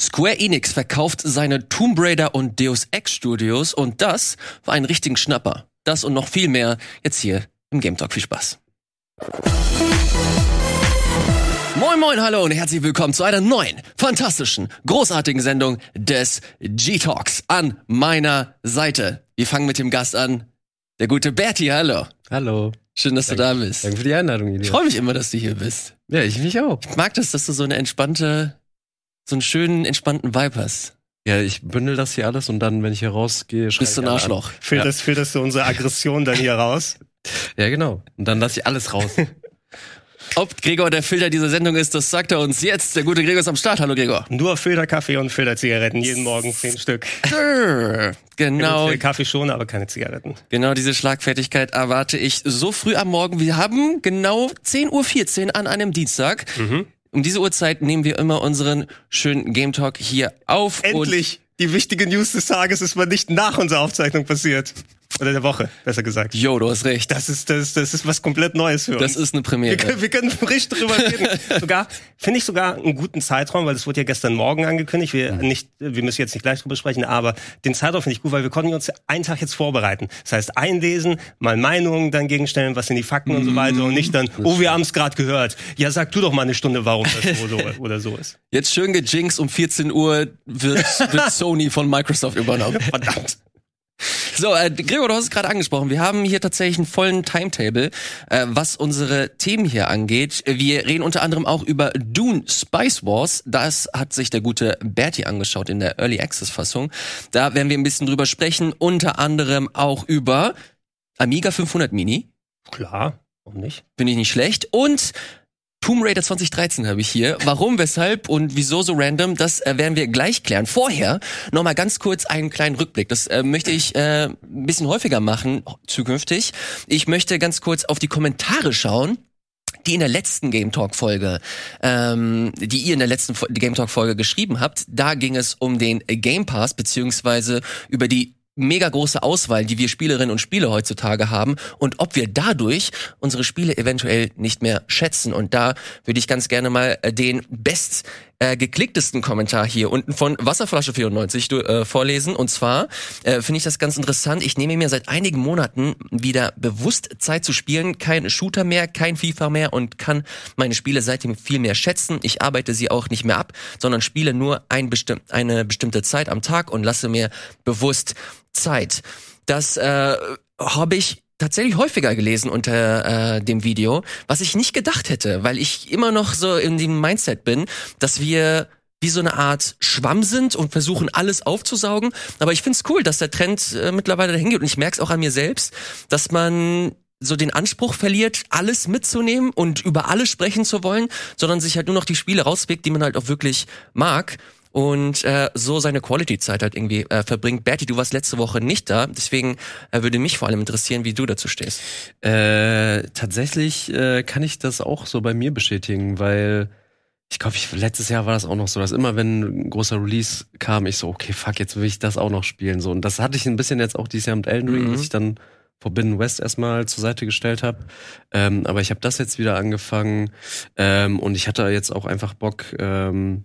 Square Enix verkauft seine Tomb Raider und Deus Ex Studios und das war ein richtigen Schnapper. Das und noch viel mehr jetzt hier im Game Talk. Viel Spaß. Moin moin, hallo und herzlich willkommen zu einer neuen, fantastischen, großartigen Sendung des G-Talks an meiner Seite. Wir fangen mit dem Gast an, der gute Bertie, hallo. Hallo. Schön, dass Danke. du da bist. Danke für die Einladung, Ilja. Ich freue mich immer, dass du hier bist. Ja, ich mich auch. Ich mag das, dass du so eine entspannte, so einen schönen, entspannten Vibe hast. Ja, ich bündel das hier alles und dann, wenn ich hier rausgehe, schreie Bist du ich ein Arschloch. Filterst, filterst du unsere Aggression dann hier raus? Ja, genau. Und dann lasse ich alles raus. Ob Gregor der Filter dieser Sendung ist, das sagt er uns jetzt. Der gute Gregor ist am Start. Hallo Gregor. Nur Filterkaffee und Filterzigaretten, jeden Morgen zehn Stück. Genau, Viel Kaffee schon, aber keine Zigaretten. genau diese Schlagfertigkeit erwarte ich so früh am Morgen. Wir haben genau 10.14 Uhr an einem Dienstag. Um diese Uhrzeit nehmen wir immer unseren schönen Game Talk hier auf. Endlich! Die wichtige News des Tages ist mal nicht nach unserer Aufzeichnung passiert. Oder der Woche, besser gesagt. Jo, du hast recht. Das ist, das, das ist was komplett Neues für uns. Das ist eine wir, Premiere. können, wir können richtig drüber reden. sogar, finde ich sogar einen guten Zeitraum, weil das wurde ja gestern Morgen angekündigt. Wir, nicht, wir müssen jetzt nicht gleich drüber sprechen, aber den Zeitraum finde ich gut, weil wir konnten uns einen Tag jetzt vorbereiten. Das heißt, einlesen, mal Meinungen dann gegenstellen, was sind die Fakten und so weiter und nicht dann, oh, wir haben es gerade gehört. Ja, sag du doch mal eine Stunde, warum das so, so oder so ist. Jetzt schön gejinxt, um 14 Uhr wird, wird Sony von Microsoft übernommen. Verdammt. So, äh, Gregor, du hast es gerade angesprochen. Wir haben hier tatsächlich einen vollen Timetable, äh, was unsere Themen hier angeht. Wir reden unter anderem auch über Dune Spice Wars. Das hat sich der gute Bertie angeschaut in der Early Access Fassung. Da werden wir ein bisschen drüber sprechen. Unter anderem auch über Amiga 500 Mini. Klar, warum nicht? Finde ich nicht schlecht. Und Tomb Raider 2013 habe ich hier. Warum, weshalb und wieso so random, das äh, werden wir gleich klären. Vorher noch mal ganz kurz einen kleinen Rückblick. Das äh, möchte ich äh, ein bisschen häufiger machen zukünftig. Ich möchte ganz kurz auf die Kommentare schauen die in der letzten Game Talk Folge, ähm, die ihr in der letzten Game Talk Folge geschrieben habt, da ging es um den Game Pass beziehungsweise über die mega große Auswahl, die wir Spielerinnen und Spieler heutzutage haben und ob wir dadurch unsere Spiele eventuell nicht mehr schätzen. Und da würde ich ganz gerne mal äh, den best äh, geklicktesten Kommentar hier unten von Wasserflasche 94 du, äh, vorlesen. Und zwar äh, finde ich das ganz interessant. Ich nehme mir seit einigen Monaten wieder bewusst Zeit zu spielen. Kein Shooter mehr, kein FIFA mehr und kann meine Spiele seitdem viel mehr schätzen. Ich arbeite sie auch nicht mehr ab, sondern spiele nur ein bestimm eine bestimmte Zeit am Tag und lasse mir bewusst Zeit. Das äh, habe ich tatsächlich häufiger gelesen unter äh, dem Video, was ich nicht gedacht hätte, weil ich immer noch so in dem Mindset bin, dass wir wie so eine Art Schwamm sind und versuchen alles aufzusaugen. Aber ich find's cool, dass der Trend äh, mittlerweile dahin geht und ich merk's auch an mir selbst, dass man so den Anspruch verliert, alles mitzunehmen und über alles sprechen zu wollen, sondern sich halt nur noch die Spiele rauspickt, die man halt auch wirklich mag und äh, so seine Quality-Zeit halt irgendwie äh, verbringt. Bertie, du warst letzte Woche nicht da, deswegen äh, würde mich vor allem interessieren, wie du dazu stehst. äh, tatsächlich äh, kann ich das auch so bei mir bestätigen, weil ich glaube, ich, letztes Jahr war das auch noch so, dass immer wenn ein großer Release kam, ich so, okay, fuck, jetzt will ich das auch noch spielen. So, und das hatte ich ein bisschen jetzt auch dieses Jahr mit Elden Ring, Mhm. dass ich dann Forbidden West erstmal zur Seite gestellt habe. Ähm, aber ich habe das jetzt wieder angefangen ähm, und ich hatte jetzt auch einfach Bock ähm,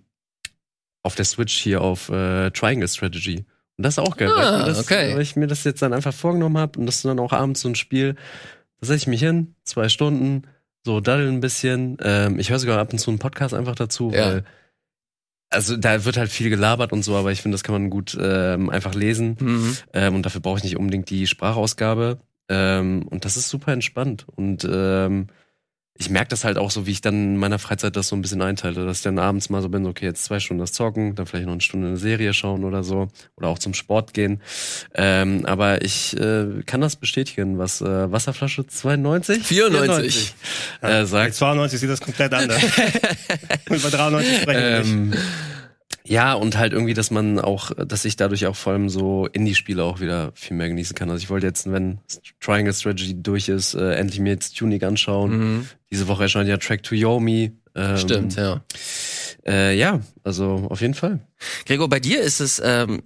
auf der Switch hier auf äh, Triangle Strategy. Und das ist auch geil, weil, ich Ah, mir das, okay. weil ich mir das jetzt dann einfach vorgenommen habe und das ist dann auch abends so ein Spiel, da setze ich mich hin, zwei Stunden, so daddeln ein bisschen. Ähm, ich höre sogar ab und zu einen Podcast einfach dazu, Ja. weil also da wird halt viel gelabert und so, aber ich finde, das kann man gut ähm, einfach lesen. Mhm. Ähm, und dafür brauche ich nicht unbedingt die Sprachausgabe. Ähm, und das ist super entspannt. Und ähm, ich merke das halt auch so, wie ich dann in meiner Freizeit das so ein bisschen einteile, dass ich dann abends mal so bin, okay, jetzt zwei Stunden das Zocken, dann vielleicht noch eine Stunde eine Serie schauen oder so. Oder auch zum Sport gehen. Ähm, aber ich äh, kann das bestätigen, was äh, Wasserflasche 92? 94. äh, Bei sagt. 92 sieht das komplett anders. Bei 93 sprechen wir nicht. Ja, und halt irgendwie, dass man auch, dass ich dadurch auch vor allem so Indie-Spiele auch wieder viel mehr genießen kann. Also ich wollte jetzt, wenn Triangle Strategy durch ist, äh, endlich mir jetzt Tunic anschauen. Mhm. Diese Woche erscheint ja Track to Yomi. Ähm, Stimmt, ja. Äh, ja, also auf jeden Fall. Gregor, bei dir ist es ähm,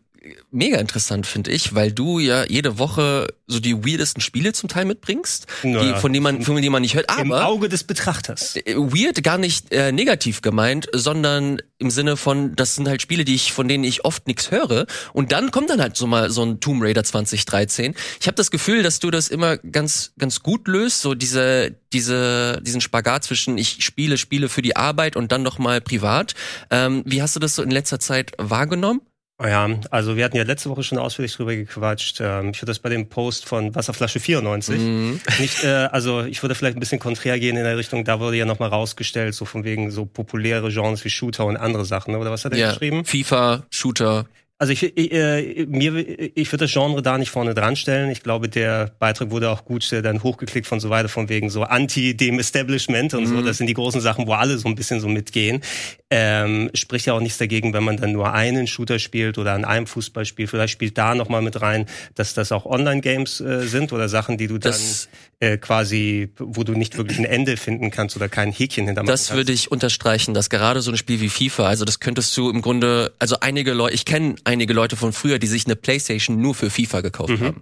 mega interessant, finde ich, weil du ja jede Woche so die weirdesten Spiele zum Teil mitbringst, Naja. die, von denen man, von denen man nicht hört. Im Aber Auge des Betrachters. äh, weird gar nicht äh, negativ gemeint, sondern im Sinne von, das sind halt Spiele, die ich, von denen ich oft nichts höre. Und dann kommt dann halt so mal so ein Tomb Raider 2013. Ich habe das Gefühl, dass du das immer ganz, ganz gut löst, so diese, diese, diesen Spagat zwischen ich spiele, spiele für die Arbeit und dann noch mal privat. Ähm, wie hast du das so in letzter Zeit wahrgenommen? Oh Ja, also wir hatten ja letzte Woche schon ausführlich drüber gequatscht. Ähm, ich würde das bei dem Post von Wasserflasche 94 Mhm. nicht, äh, also ich würde vielleicht ein bisschen konträr gehen in der Richtung, da wurde ja nochmal rausgestellt, so von wegen so populäre Genres wie Shooter und andere Sachen, ne? oder was hat er Ja, geschrieben? FIFA, Shooter. Also ich, ich, äh, mir, ich würde das Genre da nicht vorne dran stellen. Ich glaube, der Beitrag wurde auch gut äh, dann hochgeklickt von so weiter, von wegen so anti dem Establishment und so. Das sind die großen Sachen, wo alle so ein bisschen so mitgehen. Ähm, spricht ja auch nichts dagegen, wenn man dann nur einen Shooter spielt oder an einem Fußballspiel. Vielleicht spielt da nochmal mit rein, dass das auch Online-Games äh, sind oder Sachen, die du dann Das- äh, quasi, wo du nicht wirklich ein Ende finden kannst oder kein Häkchen hintermachen Das kannst. würde ich unterstreichen, dass gerade so ein Spiel wie FIFA, also das könntest du im Grunde, also einige Leute, ich kenne einige Leute von früher, die sich eine Playstation nur für FIFA gekauft haben.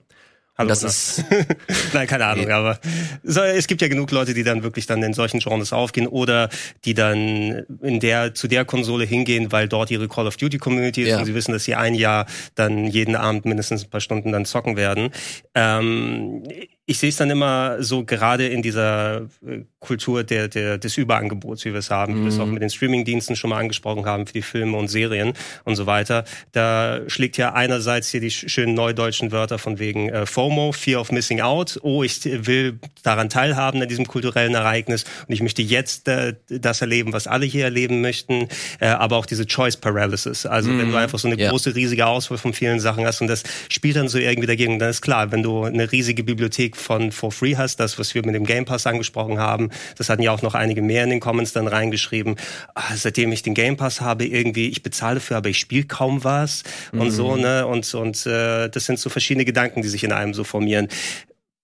Hallo, das ist, Nein, keine Ahnung, aber es gibt ja genug Leute, die dann wirklich dann in solchen Genres aufgehen oder die dann in der zu der Konsole hingehen, weil dort ihre Call of Duty Community ist Ja. und sie wissen, dass sie ein Jahr dann jeden Abend mindestens ein paar Stunden dann zocken werden. Ähm, ich sehe es dann immer so gerade in dieser äh, Kultur der, der, des Überangebots, wie wir es haben, wie wir es auch mit den Streamingdiensten schon mal angesprochen haben für die Filme und Serien und so weiter. Da schlägt ja einerseits hier die sch- schönen neudeutschen Wörter von wegen äh, FOMO, Fear of Missing Out. Oh, ich will daran teilhaben an diesem kulturellen Ereignis und ich möchte jetzt äh, das erleben, was alle hier erleben möchten. Äh, aber auch diese Choice Paralysis. Also wenn du einfach so eine Ja. große, riesige Auswahl von vielen Sachen hast und das spielt dann so irgendwie dagegen. Dann ist klar, wenn du eine riesige Bibliothek von For Free hast, das, was wir mit dem Game Pass angesprochen haben, das hatten ja auch noch einige mehr in den Comments dann reingeschrieben. Ah, seitdem ich den Game Pass habe, irgendwie, ich bezahle dafür, aber ich spiele kaum was und so, ne? Und, und äh, das sind so verschiedene Gedanken, die sich in einem so formieren.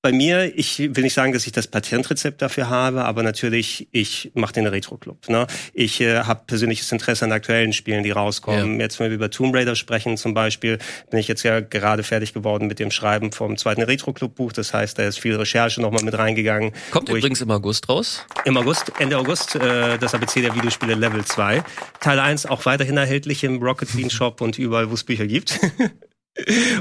Bei mir, ich will nicht sagen, dass ich das Patentrezept dafür habe, aber natürlich, ich mache den Retro-Club. Ne? Ich äh, habe persönliches Interesse an aktuellen Spielen, die rauskommen. Jetzt, wenn wir über Tomb Raider sprechen zum Beispiel, bin ich jetzt ja gerade fertig geworden mit dem Schreiben vom zweiten Retro-Club-Buch. Das heißt, da ist viel Recherche nochmal mit reingegangen. kommt wo ich übrigens im August raus. im August, Ende August, äh, das ABC der Videospiele Level 2. Teil 1 auch weiterhin erhältlich im Rocket Bean Shop und überall, wo es Bücher gibt.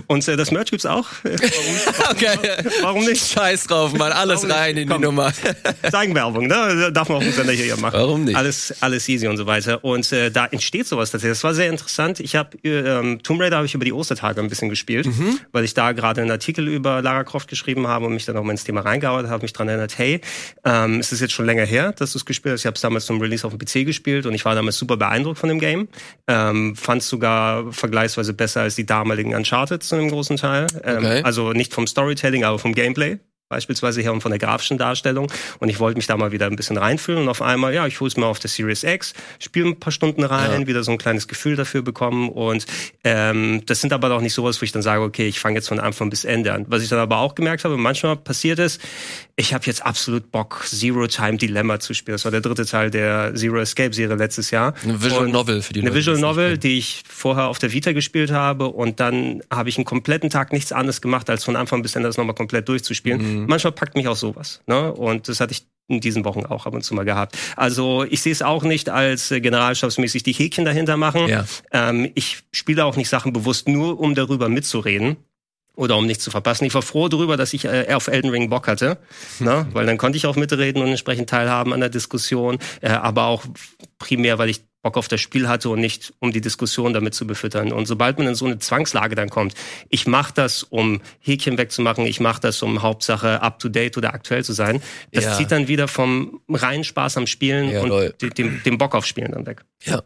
Und äh, das Merch gibt's auch. Äh, Warum, Okay. warum nicht? Scheiß drauf, Mann, alles Warum rein in die Komm. Nummer. Eigenwerbung, ne? Darf man auch einen Sender hier machen. Warum nicht? Alles, alles easy und so weiter. Und äh, da entsteht sowas tatsächlich. Das war sehr interessant. Ich habe ähm, Tomb Raider habe ich über die Ostertage ein bisschen gespielt, Mhm. weil ich da gerade einen Artikel über Lara Croft geschrieben habe und mich dann auch mal ins Thema reingearbeitet habe, mich dran erinnert, hey, ähm, es ist jetzt schon länger her, dass du es gespielt hast. Ich habe es damals zum Release auf dem PC gespielt und ich war damals super beeindruckt von dem Game. Ähm, Fand es sogar vergleichsweise besser als die damaligen Uncharted zu einem großen Teil. Ähm, Okay. Also nicht vom Storytelling, aber vom Gameplay beispielsweise her und von der grafischen Darstellung. Und ich wollte mich da mal wieder ein bisschen reinfühlen und auf einmal, ja, ich hol's mal auf der Series X, spiele ein paar Stunden rein, wieder so ein kleines Gefühl dafür bekommen. Und ähm, das sind aber doch nicht sowas, wo ich dann sage, okay, ich fange jetzt von Anfang bis Ende an. Was ich dann aber auch gemerkt habe, manchmal passiert ist, ich habe jetzt absolut Bock, Zero Time Dilemma zu spielen. Das war der dritte Teil der Zero Escape Serie letztes Jahr. Eine Visual Und Novel für die eine Leute, Visual es Novel, die ich vorher auf der Vita gespielt habe und dann habe ich einen kompletten Tag nichts anderes gemacht, als von Anfang bis Ende das nochmal komplett durchzuspielen. Mhm. Manchmal packt mich auch sowas. Ne? Und das hatte ich in diesen Wochen auch ab und zu mal gehabt. Also ich sehe es auch nicht als äh, generalstabsmäßig die Häkchen dahinter machen. Ja. Ähm, ich spiele auch nicht Sachen bewusst nur, um darüber mitzureden. Oder um nichts zu verpassen. Ich war froh darüber, dass ich äh, auf Elden Ring Bock hatte, ne? weil dann konnte ich auch mitreden und entsprechend teilhaben an der Diskussion, äh, aber auch primär, weil ich Bock auf das Spiel hatte und nicht um die Diskussion damit zu befüttern. Und sobald man in so eine Zwangslage dann kommt, ich mache das, um Häkchen wegzumachen, ich mache das, um Hauptsache up-to-date oder aktuell zu sein, das Ja. zieht dann wieder vom reinen Spaß am Spielen Ja, und dem, dem Bock auf Spielen dann weg. Ja,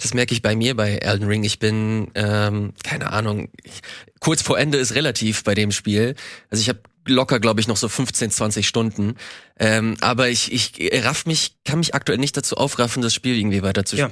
das merke ich bei mir bei Elden Ring. Ich bin, ähm, keine Ahnung, ich, kurz vor Ende ist relativ bei dem Spiel. Also ich habe locker, glaube ich, noch so 15, 20 Stunden. Ähm, aber ich, ich raff mich, kann mich aktuell nicht dazu aufraffen, das Spiel irgendwie weiter zu Ja.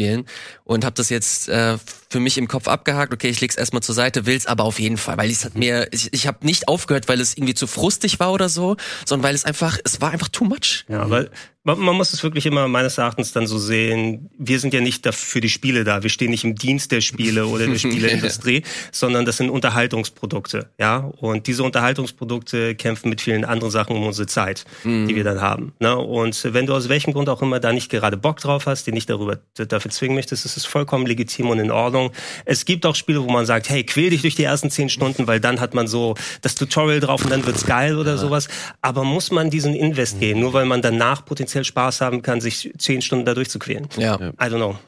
Und habe das jetzt äh, für mich im Kopf abgehakt. Okay, ich leg's erstmal zur Seite, will's aber auf jeden Fall, weil es hat mir, ich, ich habe nicht aufgehört, weil es irgendwie zu frustig war oder so, sondern weil es einfach, es war einfach too much. Ja, weil man, man muss es wirklich immer meines Erachtens dann so sehen, wir sind ja nicht für die Spiele da, wir stehen nicht im Dienst der Spiele oder der Spieleindustrie, sondern das sind Unterhaltungsprodukte, ja, und diese Unterhaltungsprodukte kämpfen mit vielen anderen Sachen um unsere Zeit, die wir dann haben, ne? und wenn du aus welchem Grund auch immer da nicht gerade Bock drauf hast, die nicht darüber dafür zwingen möchtest, ist es vollkommen legitim und in Ordnung. Es gibt auch Spiele, wo man sagt, hey, quäl dich durch die ersten zehn Stunden, weil dann hat man so das Tutorial drauf und dann wird's geil oder sowas, aber muss man diesen Invest gehen, nur weil man danach potenziell Spaß haben kann, sich zehn Stunden da durchzuquälen. Ja. I don't know.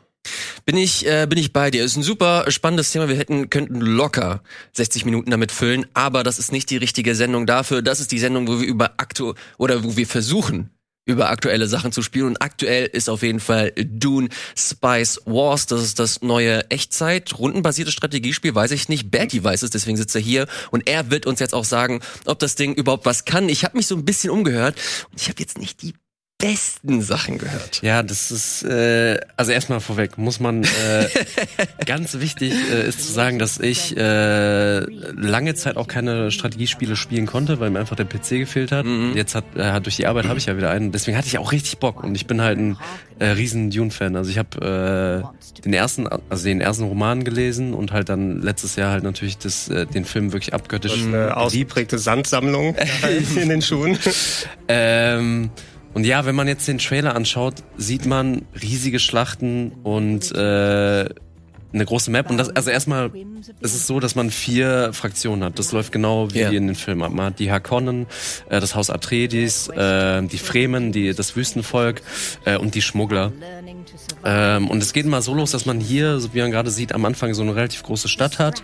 Bin ich, äh, bin ich bei dir. Ist ein super spannendes Thema. Wir hätten, könnten locker 60 Minuten damit füllen, aber das ist nicht die richtige Sendung dafür. Das ist die Sendung, wo wir über aktu oder wo wir versuchen, über aktuelle Sachen zu spielen. Und aktuell ist auf jeden Fall Dune Spice Wars. Das ist das neue Echtzeit, rundenbasierte Strategiespiel, weiß ich nicht. Bertie weiß es, deswegen sitzt er hier. Und er wird uns jetzt auch sagen, ob das Ding überhaupt was kann. Ich habe mich so ein bisschen umgehört und ich habe jetzt nicht die besten Sachen gehört. Ja, das ist, äh, also erstmal vorweg, muss man, äh, ganz wichtig äh, ist zu sagen, dass ich äh, lange Zeit auch keine Strategiespiele spielen konnte, weil mir einfach der PC gefehlt hat. Jetzt hat, äh, durch die Arbeit habe ich ja wieder einen, deswegen hatte ich auch richtig Bock und ich bin halt ein äh, riesen Dune-Fan. Also ich habe äh, den ersten, also den ersten Roman gelesen und halt dann letztes Jahr halt natürlich das, äh, den Film wirklich abgöttisch Eine geliebt. ausgeprägte Sandsammlung in den Schuhen. Ähm, und ja, wenn man jetzt den Trailer anschaut, sieht man riesige Schlachten und äh, eine große Map. Und das, also erstmal, es ist so, dass man vier Fraktionen hat. Das läuft genau wie Ja. in den Filmen ab. Man hat die Harkonnen, äh, das Haus Atreides, äh, die Fremen, die, das Wüstenvolk äh, und die Schmuggler. Ähm, und es geht mal so los, dass man hier, so wie man gerade sieht, am Anfang so eine relativ große Stadt hat.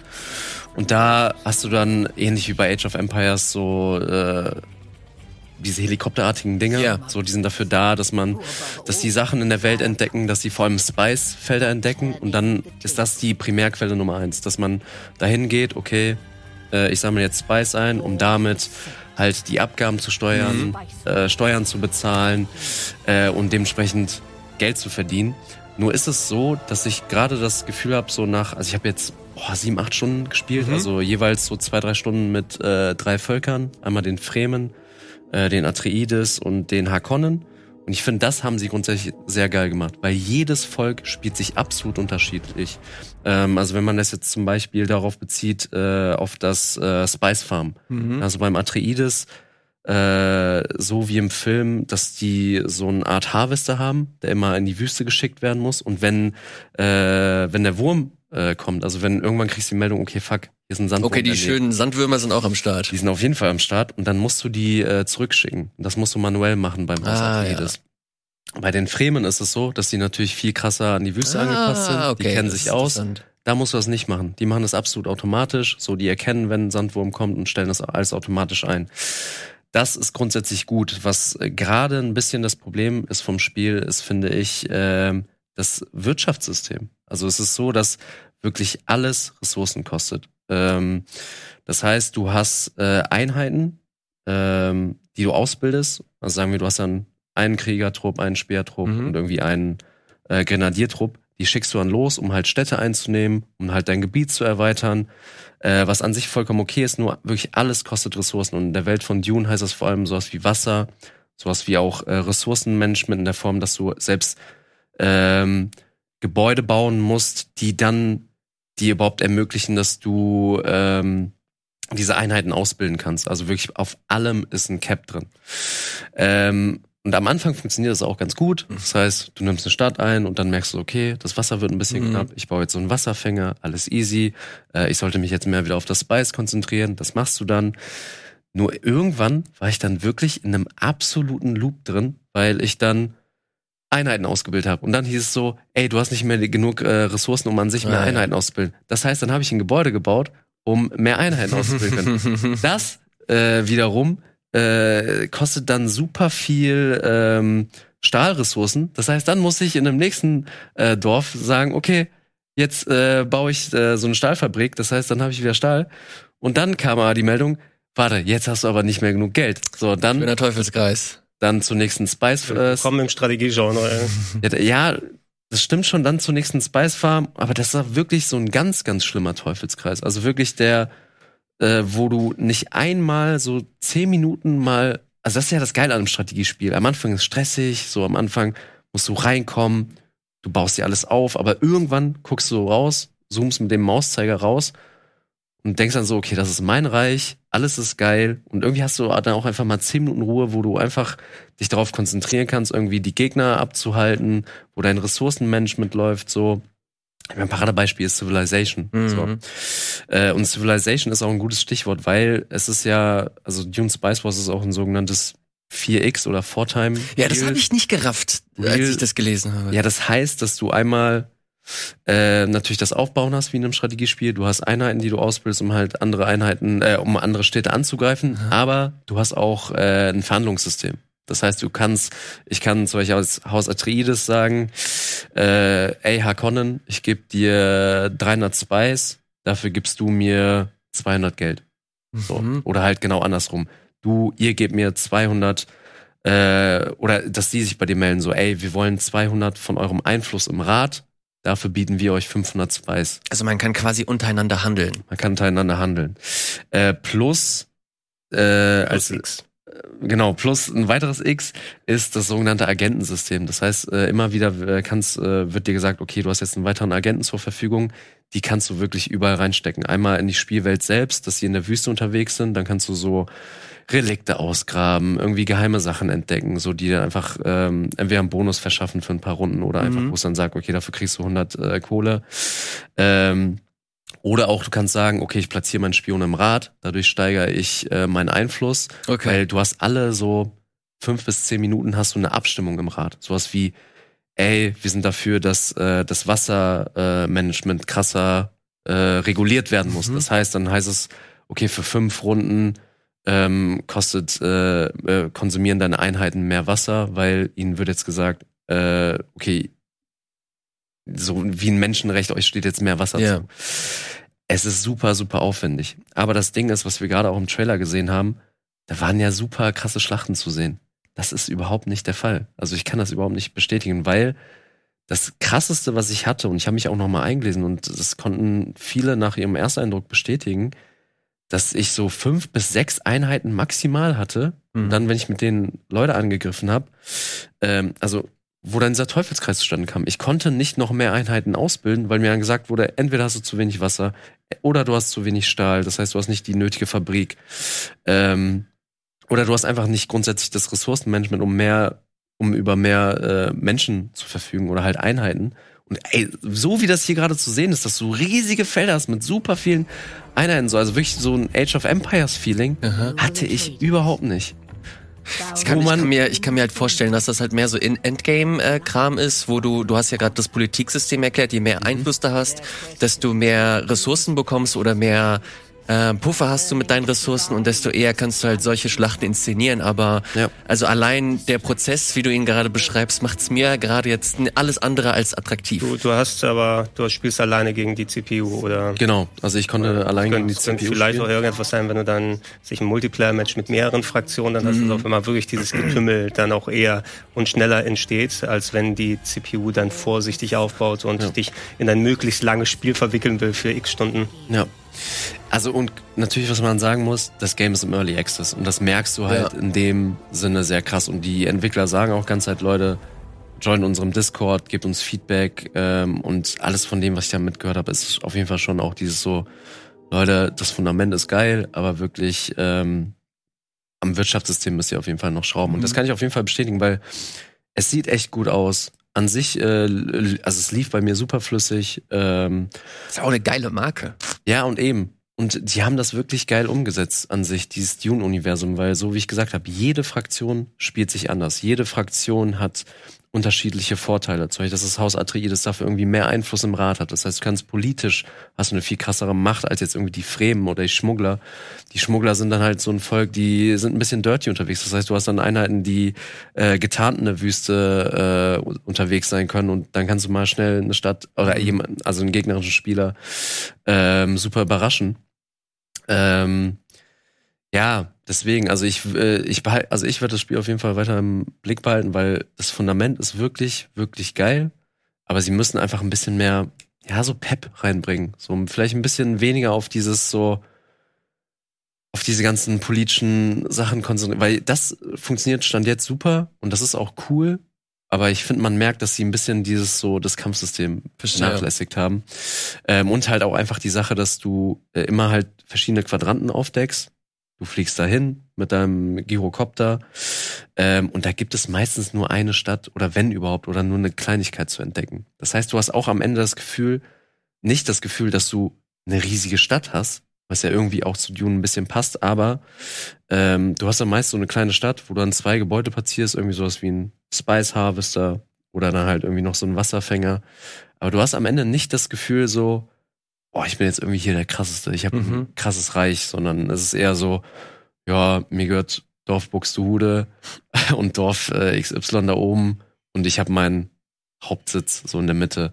Und da hast du dann, ähnlich wie bei Age of Empires, so äh, diese helikopterartigen Dinger. Ja. So, die sind dafür da, dass man, dass die Sachen in der Welt entdecken, dass sie vor allem Spice-Felder entdecken. Und dann ist das die Primärquelle Nummer eins, dass man dahin geht, okay, äh, ich sammle jetzt Spice ein, um damit halt die Abgaben zu steuern, äh, Steuern zu bezahlen äh, und dementsprechend Geld zu verdienen. Nur ist es so, dass ich gerade das Gefühl habe, so nach, also ich habe jetzt boah, sieben, acht Stunden gespielt, also jeweils so zwei, drei Stunden mit äh, drei Völkern, einmal den Fremen, äh, den Atreides und den Harkonnen. Und ich finde, das haben sie grundsätzlich sehr geil gemacht, weil jedes Volk spielt sich absolut unterschiedlich. Ähm, also wenn man das jetzt zum Beispiel darauf bezieht, äh, auf das äh, Spice Farm. Also beim Atreides, äh, so wie im Film, dass die so eine Art Harvester haben, der immer in die Wüste geschickt werden muss. Und wenn, äh, wenn der Wurm äh, kommt, also wenn irgendwann kriegst du die Meldung, okay, fuck, hier ist ein Sandwurm. Okay, die schönen Sandwürmer sind auch am Start. Die sind auf jeden Fall am Start und dann musst du die äh, zurückschicken. Das musst du manuell machen beim Haus Ah, Atreides. Bei den Fremen ist es so, dass die natürlich viel krasser an die Wüste angepasst sind. Ah, okay, die kennen sich aus. Da musst du das nicht machen. Die machen das absolut automatisch. So, die erkennen, wenn ein Sandwurm kommt und stellen das alles automatisch ein. Das ist grundsätzlich gut. Was äh, gerade ein bisschen das Problem ist vom Spiel, ist, finde ich, ähm, das Wirtschaftssystem. Also es ist so, dass wirklich alles Ressourcen kostet. Ähm, das heißt, du hast äh, Einheiten, ähm, die du ausbildest. Also sagen wir, du hast dann einen Kriegertrupp, einen Speertrupp Mhm. und irgendwie einen äh, Grenadiertrupp. Die schickst du dann los, um halt Städte einzunehmen, um halt dein Gebiet zu erweitern. Äh, was an sich vollkommen okay ist, nur wirklich alles kostet Ressourcen. Und in der Welt von Dune heißt das vor allem sowas wie Wasser, sowas wie auch äh, Ressourcenmanagement in der Form, dass du selbst ähm, Gebäude bauen musst, die dann die überhaupt ermöglichen, dass du ähm, diese Einheiten ausbilden kannst. Also wirklich auf allem ist ein Cap drin. Ähm, und am Anfang funktioniert das auch ganz gut. Das heißt, du nimmst eine Stadt ein und dann merkst du, okay, das Wasser wird ein bisschen Mhm. knapp. Ich baue jetzt so einen Wasserfänger, alles easy. Äh, ich sollte mich jetzt mehr wieder auf das Spice konzentrieren. Das machst du dann. Nur irgendwann war ich dann wirklich in einem absoluten Loop drin, weil ich dann Einheiten ausgebildet habe. Und dann hieß es so, ey, du hast nicht mehr genug äh, Ressourcen, um an sich mehr Ah, ja. Einheiten auszubilden. Das heißt, dann habe ich ein Gebäude gebaut, um mehr Einheiten auszubilden. Das äh, wiederum äh, kostet dann super viel ähm, Stahlressourcen. Das heißt, dann muss ich in einem nächsten äh, Dorf sagen, okay, jetzt äh, baue ich äh, so eine Stahlfabrik. Das heißt, dann habe ich wieder Stahl. Und dann kam aber die Meldung, warte, jetzt hast du aber nicht mehr genug Geld. So, dann Schöner Teufelskreis. Dann zur nächsten Spice. Äh, Kommen im Strategiegenre. ja, ja, das stimmt schon, dann zur nächsten Spice Farm, aber das war wirklich so ein ganz, ganz schlimmer Teufelskreis. Also wirklich der, äh, wo du nicht einmal so zehn Minuten mal, also das ist ja das Geile an einem Strategiespiel. Am Anfang ist stressig, so am Anfang musst du reinkommen, du baust dir alles auf, aber irgendwann guckst du raus, zoomst mit dem Mauszeiger raus und denkst dann so, okay, das ist mein Reich, alles ist geil und irgendwie hast du dann auch einfach mal zehn Minuten Ruhe, wo du einfach dich darauf konzentrieren kannst, irgendwie die Gegner abzuhalten, wo dein Ressourcenmanagement läuft, so. Mein Paradebeispiel ist Civilization. Mhm. So. Äh, und Civilization ist auch ein gutes Stichwort, weil es ist ja, also Dune Spice Wars ist auch ein sogenanntes 4X oder 4-Time. Ja, das habe ich nicht gerafft, als Real- ich das gelesen habe. ja, das heißt, dass du einmal äh, natürlich das Aufbauen hast wie in einem Strategiespiel. Du hast Einheiten, die du ausbildest, um halt andere Einheiten, äh, um andere Städte anzugreifen. Aber du hast auch äh, ein Verhandlungssystem. Das heißt, du kannst, ich kann zum Beispiel aus Haus Atreides sagen, äh, ey Harkonnen, ich gebe dir 300 Spice, dafür gibst du mir 200 Geld. So. Mhm. Oder halt genau andersrum. Du, ihr gebt mir 200 äh, oder dass die sich bei dir melden, so, ey, wir wollen 200 von eurem Einfluss im Rat, dafür bieten wir euch 500 Spice. Also man kann quasi untereinander handeln. Man kann untereinander handeln. Äh, plus, äh, als, X. genau, plus ein weiteres X ist das sogenannte Agentensystem. Das heißt, äh, immer wieder äh, kannst, äh, wird dir gesagt, okay, du hast jetzt einen weiteren Agenten zur Verfügung, die kannst du wirklich überall reinstecken. Einmal in die Spielwelt selbst, dass sie in der Wüste unterwegs sind, dann kannst du so Relikte ausgraben, irgendwie geheime Sachen entdecken, so die dir einfach ähm, entweder einen Bonus verschaffen für ein paar Runden oder einfach, Mhm. wo es dann sagt, okay, dafür kriegst du 100 äh, Kohle. Ähm, oder auch du kannst sagen, okay, ich platziere meinen Spion im Rad, dadurch steigere ich äh, meinen Einfluss, Okay. weil du hast alle so fünf bis zehn Minuten hast du eine Abstimmung im Rad. Sowas wie, ey, wir sind dafür, dass äh, das Wassermanagement äh, krasser äh, reguliert werden muss. Mhm. Das heißt, dann heißt es, okay, für fünf Runden ähm, kostet, äh, äh, konsumieren deine Einheiten mehr Wasser, weil ihnen wird jetzt gesagt, äh, okay, so wie ein Menschenrecht, euch steht jetzt mehr Wasser Ja. zu. Es ist super, super aufwendig. Aber das Ding ist, was wir gerade auch im Trailer gesehen haben, da waren ja super krasse Schlachten zu sehen. Das ist überhaupt nicht der Fall. Also ich kann das überhaupt nicht bestätigen, weil das krasseste, was ich hatte, und ich habe mich auch noch mal eingelesen und das konnten viele nach ihrem Ersteindruck bestätigen, dass ich so fünf bis sechs Einheiten maximal hatte. Mhm. Und dann, wenn ich mit den Leute angegriffen habe, ähm, also wo dann dieser Teufelskreis zustande kam. Ich konnte nicht noch mehr Einheiten ausbilden, weil mir dann gesagt wurde, entweder hast du zu wenig Wasser oder du hast zu wenig Stahl. Das heißt, du hast nicht die nötige Fabrik. Ähm, oder du hast einfach nicht grundsätzlich das Ressourcenmanagement, um mehr, um über mehr äh, Menschen zu verfügen oder halt Einheiten. Und ey, so wie das hier gerade zu sehen ist, dass du riesige Felder hast mit super vielen Einheiten, so, also wirklich so ein Age of Empires Feeling, Aha. hatte ich überhaupt nicht. Ich kann, ich, kann mir, ich kann mir halt vorstellen, dass das halt mehr so in Endgame-Kram ist, wo du, du hast ja gerade das Politiksystem erklärt, je mehr Einfluss da hast, desto mehr Ressourcen bekommst oder mehr äh, Puffer hast du mit deinen Ressourcen und desto eher kannst du halt solche Schlachten inszenieren. Aber Ja. also allein der Prozess, wie du ihn gerade beschreibst, macht's mir gerade jetzt alles andere als attraktiv. Du, du hast aber, du spielst alleine gegen die CPU oder Genau, also ich konnte allein gegen die CPU vielleicht spielen. auch irgendetwas sein, wenn du dann sich ein Multiplayer-Match mit mehreren Fraktionen, dann hast Mhm. du auf einmal wirklich dieses Getümmel dann auch eher und schneller entsteht, als wenn die CPU dann vorsichtig aufbaut und Ja. dich in ein möglichst langes Spiel verwickeln will für x Stunden. Ja. Also und natürlich, was man sagen muss, das Game ist im Early Access und das merkst du halt Ja. in dem Sinne sehr krass. Und die Entwickler sagen auch ganz halt, Leute, join unserem Discord, gebt uns Feedback ähm, und alles von dem, was ich da mitgehört habe, ist auf jeden Fall schon auch dieses so, Leute, das Fundament ist geil, aber wirklich ähm, am Wirtschaftssystem müsst ihr auf jeden Fall noch schrauben. Und das kann ich auf jeden Fall bestätigen, weil es sieht echt gut aus. An sich, äh, also es lief bei mir super flüssig. Ähm, ist auch eine geile Marke. Ja, und eben. Und die haben das wirklich geil umgesetzt an sich, dieses Dune-Universum, weil so wie ich gesagt habe, jede Fraktion spielt sich anders. Jede Fraktion hat unterschiedliche Vorteile. Zum Beispiel, dass das Haus Atreides dafür irgendwie mehr Einfluss im Rat hat. Das heißt, du kannst politisch, hast du eine viel krassere Macht als jetzt irgendwie die Fremen oder die Schmuggler. Die Schmuggler sind dann halt so ein Volk, die sind ein bisschen dirty unterwegs. Das heißt, du hast dann Einheiten, die äh, getarnt in der Wüste äh, unterwegs sein können und dann kannst du mal schnell eine Stadt oder jemand, also einen gegnerischen Spieler ähm, super überraschen. Ähm, Ja, deswegen, also ich, äh, ich behal- also ich werde das Spiel auf jeden Fall weiter im Blick behalten, weil das Fundament ist wirklich, wirklich geil. Aber sie müssen einfach ein bisschen mehr, ja, so Pep reinbringen. So vielleicht ein bisschen weniger auf dieses so, auf diese ganzen politischen Sachen konzentrieren, weil das funktioniert stand jetzt super und das ist auch cool. Aber ich finde, man merkt, dass sie ein bisschen dieses so das Kampfsystem vernachlässigt haben. Ähm, und halt auch einfach die Sache, dass du äh, immer halt verschiedene Quadranten aufdeckst. Du fliegst dahin mit deinem Gyrocopter ähm, und da gibt es meistens nur eine Stadt oder wenn überhaupt oder nur eine Kleinigkeit zu entdecken. Das heißt, du hast auch am Ende das Gefühl, nicht das Gefühl, dass du eine riesige Stadt hast, was ja irgendwie auch zu Dune ein bisschen passt, aber ähm, du hast dann meist so eine kleine Stadt, wo du dann zwei Gebäude platzierst, irgendwie sowas wie ein Spice Harvester oder dann halt irgendwie noch so ein Wasserfänger. Aber du hast am Ende nicht das Gefühl so, oh, ich bin jetzt irgendwie hier der krasseste, ich habe Mhm. ein krasses Reich, sondern es ist eher so, ja, mir gehört Dorf Buxtehude und Dorf äh, XY da oben und ich habe meinen Hauptsitz so in der Mitte.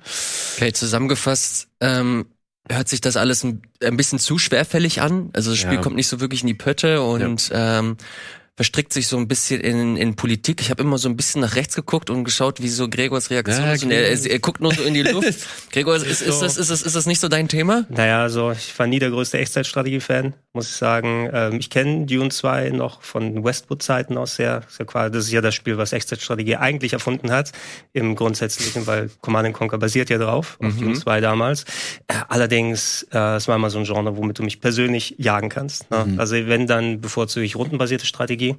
Okay, zusammengefasst, ähm, hört sich das alles ein, ein bisschen zu schwerfällig an. Also das Spiel Ja. kommt nicht so wirklich in die Pötte und ähm, verstrickt sich so ein bisschen in, in Politik. Ich habe immer so ein bisschen nach rechts geguckt und geschaut, wie so Gregors Reaktion Ja, ist. Und er, er, Gregor. er guckt nur so in die Luft. Gregor, ist, ist, ist, das, ist, das, ist das nicht so dein Thema? Naja, also ich war nie der größte Echtzeitstrategie-Fan, muss ich sagen. Ähm, ich kenne Dune 2 noch von Westwood-Zeiten aus sehr, quasi. Das ist ja das Spiel, was Echtzeitstrategie eigentlich erfunden hat, im Grundsätzlichen, weil Command Conquer basiert ja drauf, auf Mhm. Dune 2 damals. Äh, allerdings, äh, es war immer so ein Genre, womit du mich persönlich jagen kannst. Ne? Mhm. Also wenn, dann bevorzuge ich rundenbasierte Strategie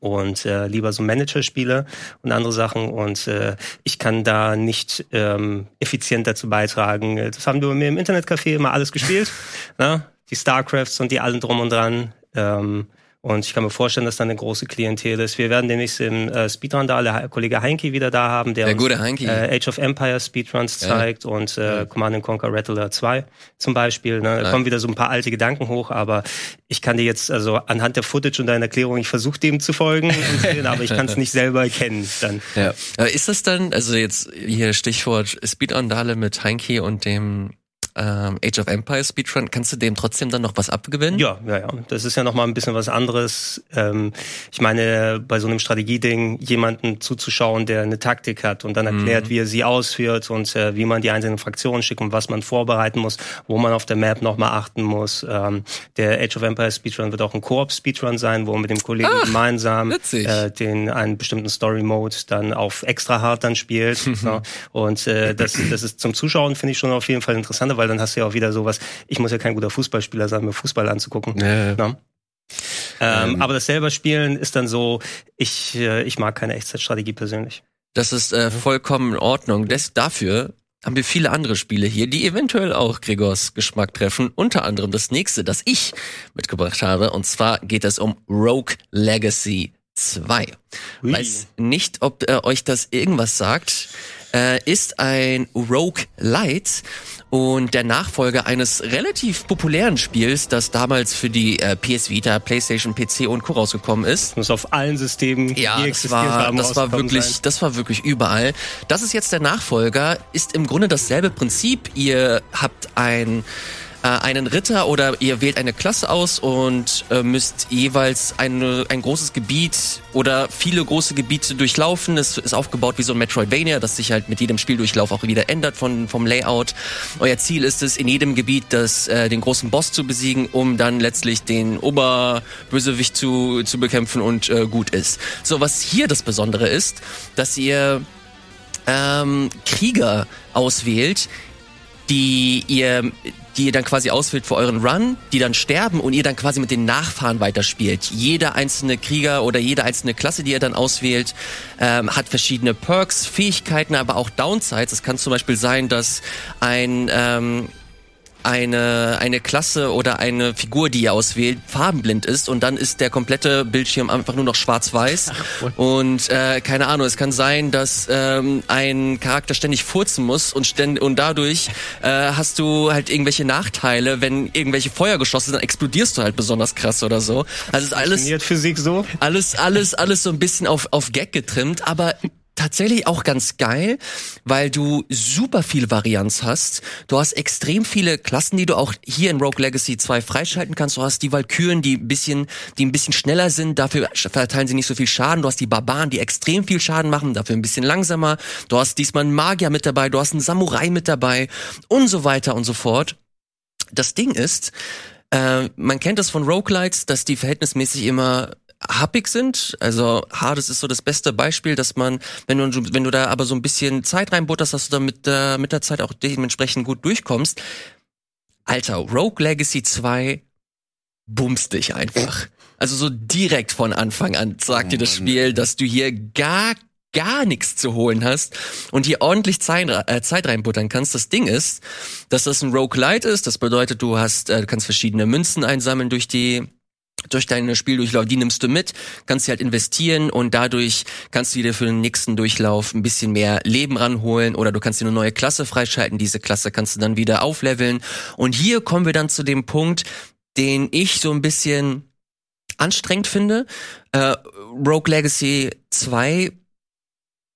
und äh, lieber so Manager-Spiele und andere Sachen und äh, ich kann da nicht ähm, effizient dazu beitragen. Das haben wir bei mir im Internetcafé immer alles gespielt, ne? die Starcrafts und die allen drum und dran. Ähm, und ich kann mir vorstellen, dass da eine große Klientel ist. Wir werden demnächst im äh, Speedrun da der He- Kollege Heinke wieder da haben, der Der gute Heinki. äh, Age of Empires Speedruns Ja. zeigt und äh, Command Conquer Rattler 2 zum Beispiel. Ne? Da Ja. kommen wieder so ein paar alte Gedanken hoch, aber ich kann dir jetzt, also anhand der Footage und deiner Erklärung, ich versuche dem zu folgen, sehen, aber ich kann es nicht selber erkennen. Dann. Ja. Äh, Ist das dann, also jetzt hier Stichwort Speedrun-Dale mit Heinki und dem ähm, Age of Empires Speedrun, kannst du dem trotzdem dann noch was abgewinnen? Ja, ja, ja. Das ist ja nochmal ein bisschen was anderes. Ähm, ich meine, bei so einem Strategieding jemanden zuzuschauen, der eine Taktik hat und dann erklärt, wie er sie ausführt und äh, wie man die einzelnen Fraktionen schickt und was man vorbereiten muss, wo man auf der Map nochmal achten muss. Ähm, der Age of Empires Speedrun wird auch ein Koop-Speedrun sein, wo man mit dem Kollegen gemeinsam witzig. äh, den einen bestimmten Story-Mode dann auf extra hart dann spielt. ja. Und äh, das, das ist zum Zuschauen, finde ich schon auf jeden Fall interessanter, weil dann hast du ja auch wieder sowas, ich muss ja kein guter Fußballspieler sein, mir Fußball anzugucken. Ja, ja. Ähm, Ähm. aber das selber Spielen ist dann so, ich, äh, ich mag keine Echtzeitstrategie persönlich. Das ist äh, vollkommen in Ordnung. Des, dafür haben wir viele andere Spiele hier, die eventuell auch Gregors Geschmack treffen. Unter anderem das nächste, das ich mitgebracht habe. Und zwar geht es um Rogue Legacy 2. Ui. Weiß nicht, ob äh, euch das irgendwas sagt. Äh, ist ein Rogue Light und der Nachfolger eines relativ populären Spiels, das damals für die äh, PS Vita, PlayStation, PC und Co. rausgekommen ist. Muss auf allen Systemen, Ja, die das existiert war, haben, das war wirklich, sein. das war wirklich überall. Das ist jetzt der Nachfolger, ist im Grunde dasselbe Prinzip. Ihr habt ein äh, einen Ritter oder ihr wählt eine Klasse aus und äh, müsst jeweils eine, ein großes Gebiet oder viele große Gebiete durchlaufen. Es ist aufgebaut wie so ein Metroidvania, das sich halt mit jedem Spieldurchlauf auch wieder ändert von, vom Layout. Euer Ziel ist es, in jedem Gebiet das, äh, den großen Boss zu besiegen, um dann letztlich den Oberbösewicht zu, zu bekämpfen und äh, gut ist. So, was hier das Besondere ist, dass ihr ähm, Krieger auswählt, die ihr, die ihr dann quasi auswählt für euren Run, die dann sterben und ihr dann quasi mit den Nachfahren weiterspielt. Jeder einzelne Krieger oder jede einzelne Klasse, die ihr dann auswählt, ähm, hat verschiedene Perks, Fähigkeiten, aber auch Downsides. Es kann zum Beispiel sein, dass ein ähm, eine, eine Klasse oder eine Figur, die ihr auswählt, farbenblind ist und dann ist der komplette Bildschirm einfach nur noch schwarz-weiß. Und äh, keine Ahnung, es kann sein, dass ähm, ein Charakter ständig furzen muss und, ständ und dadurch äh, hast du halt irgendwelche Nachteile, wenn irgendwelche Feuergeschosse sind, dann explodierst du halt besonders krass oder so. Also es ist alles Physik so? alles, alles, alles so ein bisschen auf, auf Gag getrimmt, aber tatsächlich auch ganz geil, weil du super viel Varianz hast. Du hast extrem viele Klassen, die du auch hier in Rogue Legacy 2 freischalten kannst. Du hast die Valkyren, die ein bisschen, die ein bisschen schneller sind, dafür verteilen sie nicht so viel Schaden. Du hast die Barbaren, die extrem viel Schaden machen, dafür ein bisschen langsamer. Du hast diesmal einen Magier mit dabei, du hast einen Samurai mit dabei und so weiter und so fort. Das Ding ist, äh, man kennt das von Roguelites, dass die verhältnismäßig immer happig sind. Also Hades ist so das beste Beispiel, dass man, wenn du, wenn du da aber so ein bisschen Zeit reinbutterst, dass du da mit, äh, mit der Zeit auch dementsprechend gut durchkommst. Alter, Rogue Legacy 2 bumst dich einfach. Also so direkt von Anfang an sagt Oh dir das. Spiel, dass du hier gar gar nichts zu holen hast und hier ordentlich Zeit, äh, Zeit reinbuttern kannst. Das Ding ist, dass das ein Roguelite ist. Das bedeutet, du hast, äh, du kannst verschiedene Münzen einsammeln durch die durch deine Spieldurchlauf, die nimmst du mit, kannst sie halt investieren und dadurch kannst du dir für den nächsten Durchlauf ein bisschen mehr Leben ranholen oder du kannst dir eine neue Klasse freischalten. Diese Klasse kannst du dann wieder aufleveln. Und hier kommen wir dann zu dem Punkt, den ich so ein bisschen anstrengend finde. Äh, Rogue Legacy 2 pu-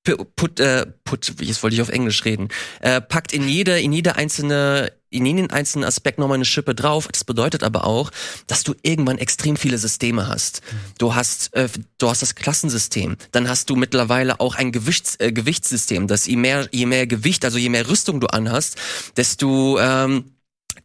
put, äh, put, jetzt wollte ich auf Englisch reden, äh, packt in jede, in jede einzelne, in jeden einzelnen Aspekt nochmal eine Schippe drauf. Das bedeutet aber auch, dass du irgendwann extrem viele Systeme hast. Du hast, äh, du hast das Klassensystem. Dann hast du mittlerweile auch ein Gewichts, äh, Gewichtssystem, dass je mehr, je mehr Gewicht, also je mehr Rüstung du anhast, desto, ähm,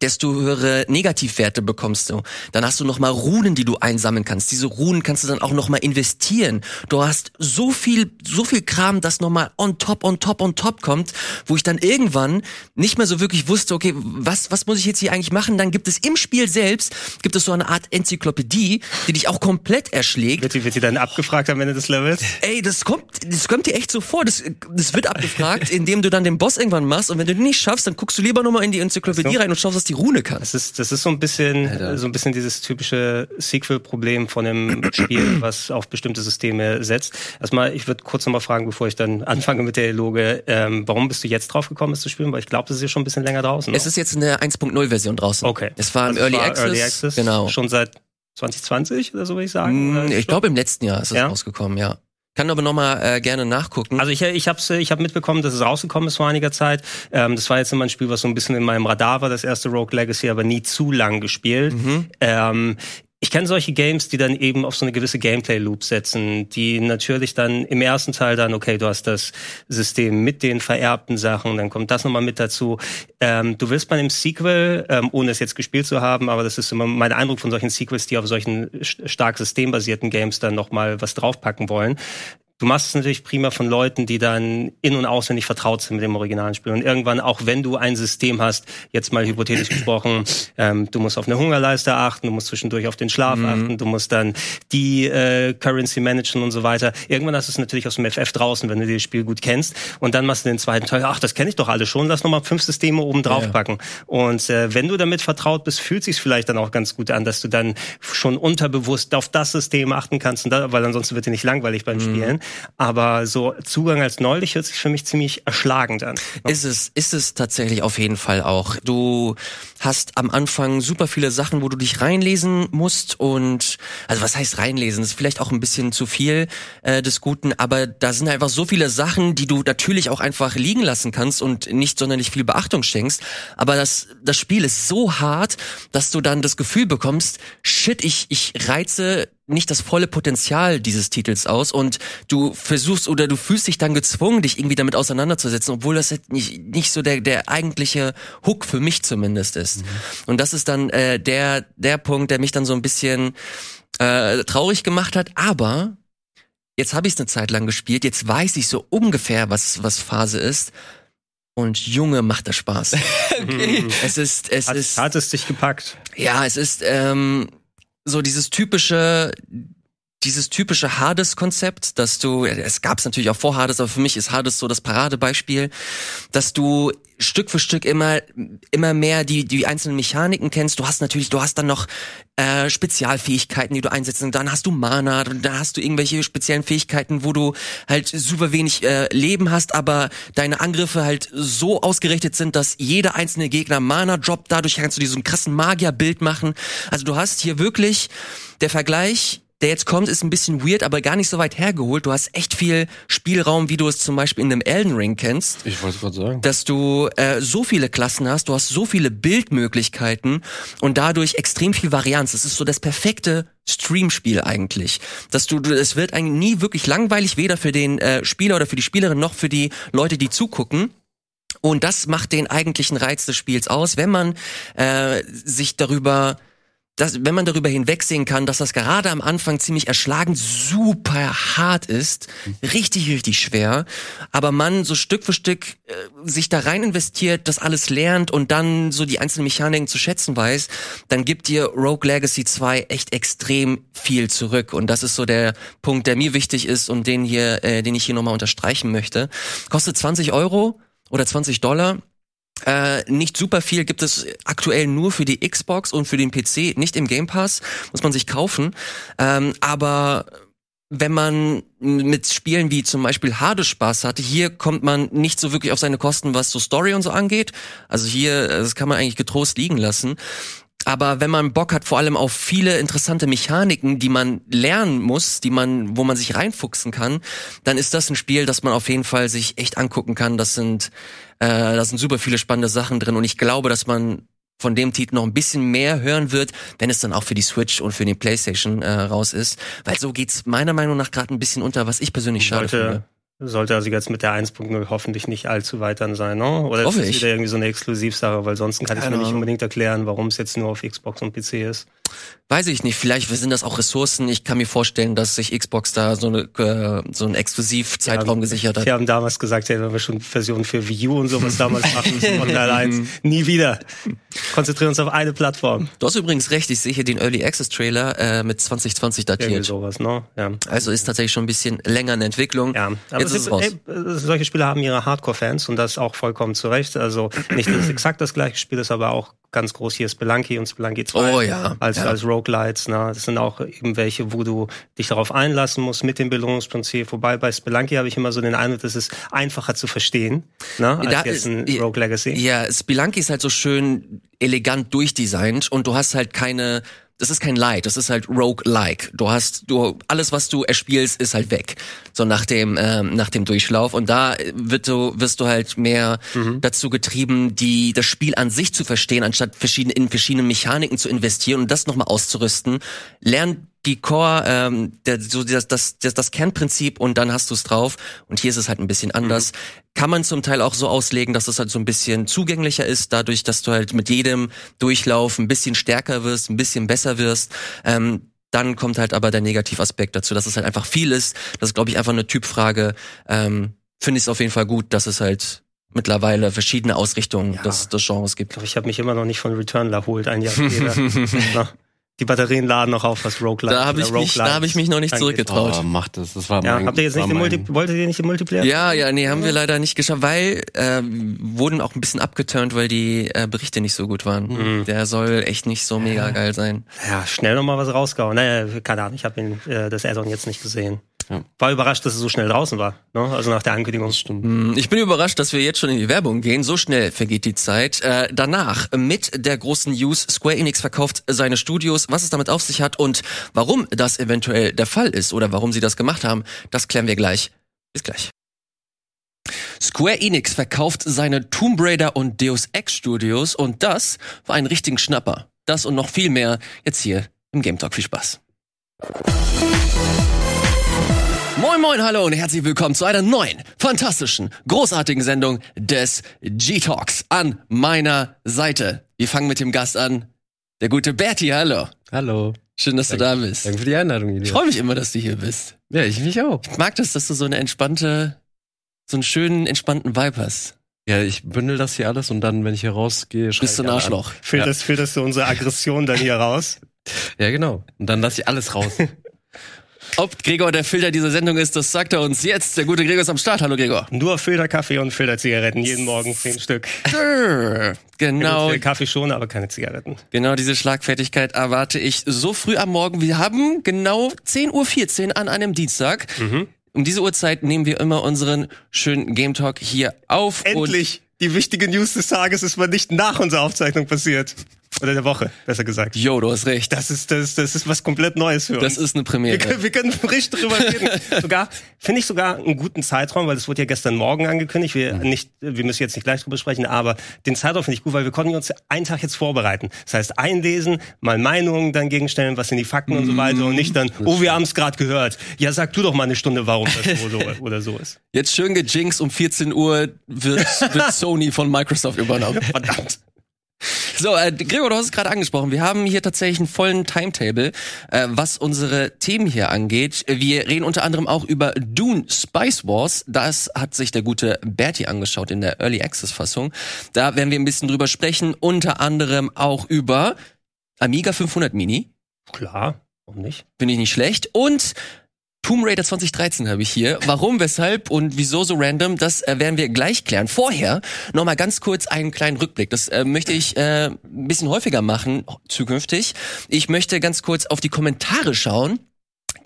desto höhere Negativwerte bekommst du. Dann hast du noch mal Runen, die du einsammeln kannst. Diese Runen kannst du dann auch noch mal investieren. Du hast so viel, so viel Kram, das noch mal on top, on top, on top kommt, wo ich dann irgendwann nicht mehr so wirklich wusste, okay, was, was muss ich jetzt hier eigentlich machen? Dann gibt es im Spiel selbst, gibt es so eine Art Enzyklopädie, die dich auch komplett erschlägt. Wird die, wird die dann abgefragt am Ende des Levels? Ey, das kommt, das kommt dir echt so vor. Das, das wird abgefragt, indem du dann den Boss irgendwann machst und wenn du den nicht schaffst, dann guckst du lieber nochmal in die Enzyklopädie So. rein und schaust, was die Rune kann. Das ist, das ist so ein bisschen, Alter. so ein bisschen dieses typische Sequel-Problem von einem Spiel, was auf bestimmte Systeme setzt. Erstmal, ich würde kurz nochmal fragen, bevor ich dann anfange mit der Eloge, ähm, warum bist du jetzt drauf gekommen, es zu spielen? Weil ich glaube, das ist ja schon ein bisschen länger draußen. Es ist jetzt eine 1.0 Version draußen. okay. Es war im Also Early, war Access, Early Access. Genau. Schon seit 2020 oder so würde ich sagen. Mm, Oder Ich glaube, im letzten Jahr ist es Ja? rausgekommen, ja. Kann aber nochmal äh, gerne nachgucken. Also ich, ich habe ich hab mitbekommen, dass es rausgekommen ist vor einiger Zeit. Ähm, das war jetzt immer ein Spiel, was so ein bisschen in meinem Radar war, das erste Rogue Legacy, aber nie zu lang gespielt. Mhm. Ähm, ich kenne solche Games, die dann eben auf so eine gewisse Gameplay-Loop setzen, die natürlich dann im ersten Teil dann, okay, du hast das System mit den vererbten Sachen, dann kommt das nochmal mit dazu. Ähm, du willst bei einem Sequel, ähm, ohne es jetzt gespielt zu haben, aber das ist immer mein Eindruck von solchen Sequels, die auf solchen st- stark systembasierten Games dann nochmal was draufpacken wollen. Du machst es natürlich prima von Leuten, die dann in- und auswendig vertraut sind mit dem originalen Spiel. Und irgendwann, auch wenn du ein System hast, jetzt mal hypothetisch gesprochen, ähm, du musst auf eine Hungerleiste achten, du musst zwischendurch auf den Schlaf achten, du musst dann die äh, Currency managen und so weiter. Irgendwann hast du es natürlich aus dem FF draußen, wenn du das Spiel gut kennst. Und dann machst du den zweiten Teil, ach, das kenne ich doch alle schon, lass nochmal fünf Systeme oben drauf Ja. packen. Und äh, wenn du damit vertraut bist, fühlt sich vielleicht dann auch ganz gut an, dass du dann schon unterbewusst auf das System achten kannst, und da, weil ansonsten wird dir nicht langweilig beim Spielen. Aber so Zugang als neulich hört sich für mich ziemlich erschlagend an. Ist es, ist es tatsächlich auf jeden Fall auch. Du hast am Anfang super viele Sachen, wo du dich reinlesen musst und, also was heißt reinlesen? Das ist vielleicht auch ein bisschen zu viel äh, des Guten, aber da sind einfach so viele Sachen, die du natürlich auch einfach liegen lassen kannst und nicht sonderlich viel Beachtung schenkst. Aber das, das Spiel ist so hart, dass du dann das Gefühl bekommst, shit, ich, ich reize nicht das volle Potenzial dieses Titels aus und du versuchst oder du fühlst dich dann gezwungen, dich irgendwie damit auseinanderzusetzen, obwohl das nicht, nicht so der, der eigentliche Hook für mich zumindest ist. Und das ist dann äh, der, der Punkt, der mich dann so ein bisschen äh, traurig gemacht hat, aber jetzt habe ich es eine Zeit lang gespielt, jetzt weiß ich so ungefähr, was, was Phase ist. Und Junge, macht das Spaß. Okay. Es ist, es Hat, ist. hat es dich gepackt? Ja, es ist ähm, so dieses typische, dieses typische Hades-Konzept, dass du, es gab es natürlich auch vor Hades, aber für mich ist Hades so das Paradebeispiel, dass du Stück für Stück immer immer mehr die die einzelnen Mechaniken kennst. Du hast natürlich, du hast dann noch äh, Spezialfähigkeiten, die du einsetzt. Und dann hast du Mana, und dann hast du irgendwelche speziellen Fähigkeiten, wo du halt super wenig äh, Leben hast, aber deine Angriffe halt so ausgerichtet sind, dass jeder einzelne Gegner Mana droppt. Dadurch kannst du einen krassen Magierbild machen. Also du hast hier wirklich der Vergleich der jetzt kommt, ist ein bisschen weird, aber gar nicht so weit hergeholt. Du hast echt viel Spielraum, wie du es zum Beispiel in einem Elden Ring kennst. Ich wollte gerade sagen. Dass du äh, so viele Klassen hast, du hast so viele Bildmöglichkeiten und dadurch extrem viel Varianz. Es ist so das perfekte Streamspiel eigentlich. Dass du, du es wird eigentlich nie wirklich langweilig, weder für den äh, Spieler oder für die Spielerin noch für die Leute, die zugucken. Und das macht den eigentlichen Reiz des Spiels aus, wenn man äh, sich darüber dass, wenn man darüber hinwegsehen kann, dass das gerade am Anfang ziemlich erschlagend super hart ist, richtig, richtig schwer, aber man so Stück für Stück äh, sich da rein investiert, das alles lernt und dann so die einzelnen Mechaniken zu schätzen weiß, dann gibt dir Rogue Legacy 2 echt extrem viel zurück. Und das ist so der Punkt, der mir wichtig ist und den hier, äh, den ich hier nochmal unterstreichen möchte. Kostet 20 Euro oder 20 Dollar. Äh, nicht super viel gibt es aktuell nur für die Xbox und für den PC, nicht im Game Pass, muss man sich kaufen. Ähm, aber wenn man mit Spielen wie zum Beispiel Hades Spaß hatte, hier kommt man nicht so wirklich auf seine Kosten, was so Story und so angeht. Also hier, das kann man eigentlich getrost liegen lassen. Aber wenn man Bock hat, vor allem auf viele interessante Mechaniken, die man lernen muss, die man, wo man sich reinfuchsen kann, dann ist das ein Spiel, das man auf jeden Fall sich echt angucken kann. Das sind, äh, da sind super viele spannende Sachen drin und ich glaube, dass man von dem Titel noch ein bisschen mehr hören wird, wenn es dann auch für die Switch und für die PlayStation äh, raus ist, weil so geht's meiner Meinung nach gerade ein bisschen unter, was ich persönlich schade finde. Sollte also jetzt mit der 1.0 hoffentlich nicht allzu weit dann sein, ne? Oder Hoffe ist das wieder irgendwie so eine Exklusivsache, weil sonst kann ich mir nicht unbedingt erklären, warum es jetzt nur auf Xbox und PC ist. Weiß ich nicht, vielleicht sind das auch Ressourcen. Ich kann mir vorstellen, dass sich Xbox da so, eine, äh, so einen Exklusivzeitraum gesichert hat. Wir haben damals gesagt, ja, wenn wir schon Versionen für Wii U und sowas damals machen müssen Teil 1, nie wieder. Konzentrieren uns auf eine Plattform. Du hast übrigens recht, ich sehe hier den Early Access Trailer äh, mit 2020 Irgendwie datiert. sowas, ne? Ja. Also ist tatsächlich schon ein bisschen länger in Entwicklung. Ja, aber Jetzt ist raus. ey, äh, solche Spiele haben ihre Hardcore-Fans und das auch vollkommen zu Recht. Also nicht, dass es exakt das gleiche Spiel ist, aber auch ganz groß hier Spelunky und Spelunky 2. Oh ja, Als, ja. als Roguelites. Ne? Das sind auch eben welche, wo du dich darauf einlassen musst mit dem Belohnungsprinzip. Wobei bei Spelunky habe ich immer so den Eindruck, das ist einfacher zu verstehen, ne? als Da jetzt ein Rogue Legacy. Ja, Spelunky ist halt so schön elegant durchdesignt und du hast halt keine, das ist kein Light, das ist halt Rogue-like. Du hast, du, alles was du erspielst, ist halt weg. So nach dem, ähm, nach dem Durchlauf. Und da wird du, wirst du halt mehr dazu getrieben, die, das Spiel an sich zu verstehen, anstatt verschiedene, in verschiedene Mechaniken zu investieren und das nochmal auszurüsten. Lern die Core, ähm, der, so das, das, das, das Kernprinzip und dann hast du es drauf. Und hier ist es halt ein bisschen anders. Kann man zum Teil auch so auslegen, dass es halt so ein bisschen zugänglicher ist, dadurch, dass du halt mit jedem Durchlauf ein bisschen stärker wirst, ein bisschen besser wirst. Ähm, dann kommt halt aber der Negativaspekt dazu, dass es halt einfach viel ist. Das ist, glaube ich, einfach eine Typfrage. Ähm, Finde ich es auf jeden Fall gut, dass es halt mittlerweile verschiedene Ausrichtungen Ja. des, des Genres gibt. Ich glaube, ich habe mich immer noch nicht von Return erholt, ein Jahr später. Die Batterien laden noch auf, was Roguelike Da habe ich, mich- da hab ich mich noch nicht angeht. zurückgetraut. Oh, macht das. Das war Ja, mein, habt ihr jetzt nicht den mein- Multi wolltet ihr nicht den Multiplayer? Ja, ja, nee, haben wir leider nicht geschafft, weil äh, wurden auch ein bisschen abgeturnt, weil die äh, Berichte nicht so gut waren. Der soll echt nicht so mega geil sein. Ja, schnell noch mal was rausgehauen. Naja, keine Ahnung, ich habe äh, das Addon jetzt nicht gesehen. Ja. War überrascht, dass es so schnell draußen war. Ne? Also nach der Ankündigung. Stimmt. Hm, Ich bin überrascht, dass wir jetzt schon in die Werbung gehen. So schnell vergeht die Zeit. Äh, danach mit der großen News, Square Enix verkauft seine Studios. Was es damit auf sich hat und warum das eventuell der Fall ist oder warum sie das gemacht haben, das klären wir gleich. Bis gleich. Square Enix verkauft seine Tomb Raider und Deus Ex Studios und das war ein richtigen Schnapper. Das und noch viel mehr jetzt hier im Game Talk. Viel Spaß. Moin moin, hallo und herzlich willkommen zu einer neuen, fantastischen, großartigen Sendung des G-Talks an meiner Seite. Wir fangen mit dem Gast an. Der gute Bertie, hallo. Hallo. Schön, dass du da bist. Danke für die Einladung, Ich Julia. freue mich immer, dass du hier bist. Ja, ich mich auch. Ich mag das, dass du so eine entspannte, so einen schönen, entspannten Vibe hast. Ja, ich bündel das hier alles und dann, wenn ich hier rausgehe, schrei Bist du ich ein. Arschloch. Filterst, filterst du unsere Aggression dann hier raus? Ja, genau. Und dann lasse ich alles raus. Ob Gregor der Filter dieser Sendung ist, das sagt er uns jetzt. Der gute Gregor ist am Start. Hallo Gregor. Nur Filterkaffee und Filterzigaretten, jeden Morgen zehn Stück. Genau, Kaffee schon, aber keine Zigaretten. genau diese Schlagfertigkeit erwarte ich so früh am Morgen. Wir haben genau 10.14 Uhr an einem Dienstag. Um diese Uhrzeit nehmen wir immer unseren schönen Game Talk hier auf. Endlich! Die wichtige News des Tages ist mal nicht nach unserer Aufzeichnung passiert. Oder der Woche, besser gesagt. Jo, du hast recht. Das ist, das, das ist was komplett Neues für uns. Das ist eine Premiere. Wir können, wir können richtig drüber reden. sogar, finde ich sogar einen guten Zeitraum, weil das wurde ja gestern Morgen angekündigt. Wir Mhm. nicht, wir müssen jetzt nicht gleich drüber sprechen, aber den Zeitraum finde ich gut, weil wir konnten uns einen Tag jetzt vorbereiten. Das heißt, einlesen, mal Meinungen dann gegenstellen, was sind die Fakten und so Mhm. weiter und nicht dann, oh, wir haben es gerade gehört. Ja, sag du doch mal eine Stunde, warum das so, so oder so ist. Jetzt schön gejinxt, um 14 Uhr wird, wird Sony von Microsoft übernommen. Verdammt. So, äh, Gregor, du hast es gerade angesprochen. Wir haben hier tatsächlich einen vollen Timetable, äh, was unsere Themen hier angeht. Wir reden unter anderem auch über Dune Spice Wars. Das hat sich der gute Bertie angeschaut in der Early Access Fassung. Da werden wir ein bisschen drüber sprechen. Unter anderem auch über Amiga 500 Mini. Klar, warum nicht? Finde ich nicht schlecht. Und Tomb Raider 2013 habe ich hier. Warum, weshalb und wieso so random, das äh, werden wir gleich klären. Vorher noch mal ganz kurz einen kleinen Rückblick. Das äh, möchte ich äh, ein bisschen häufiger machen zukünftig. Ich möchte ganz kurz auf die Kommentare schauen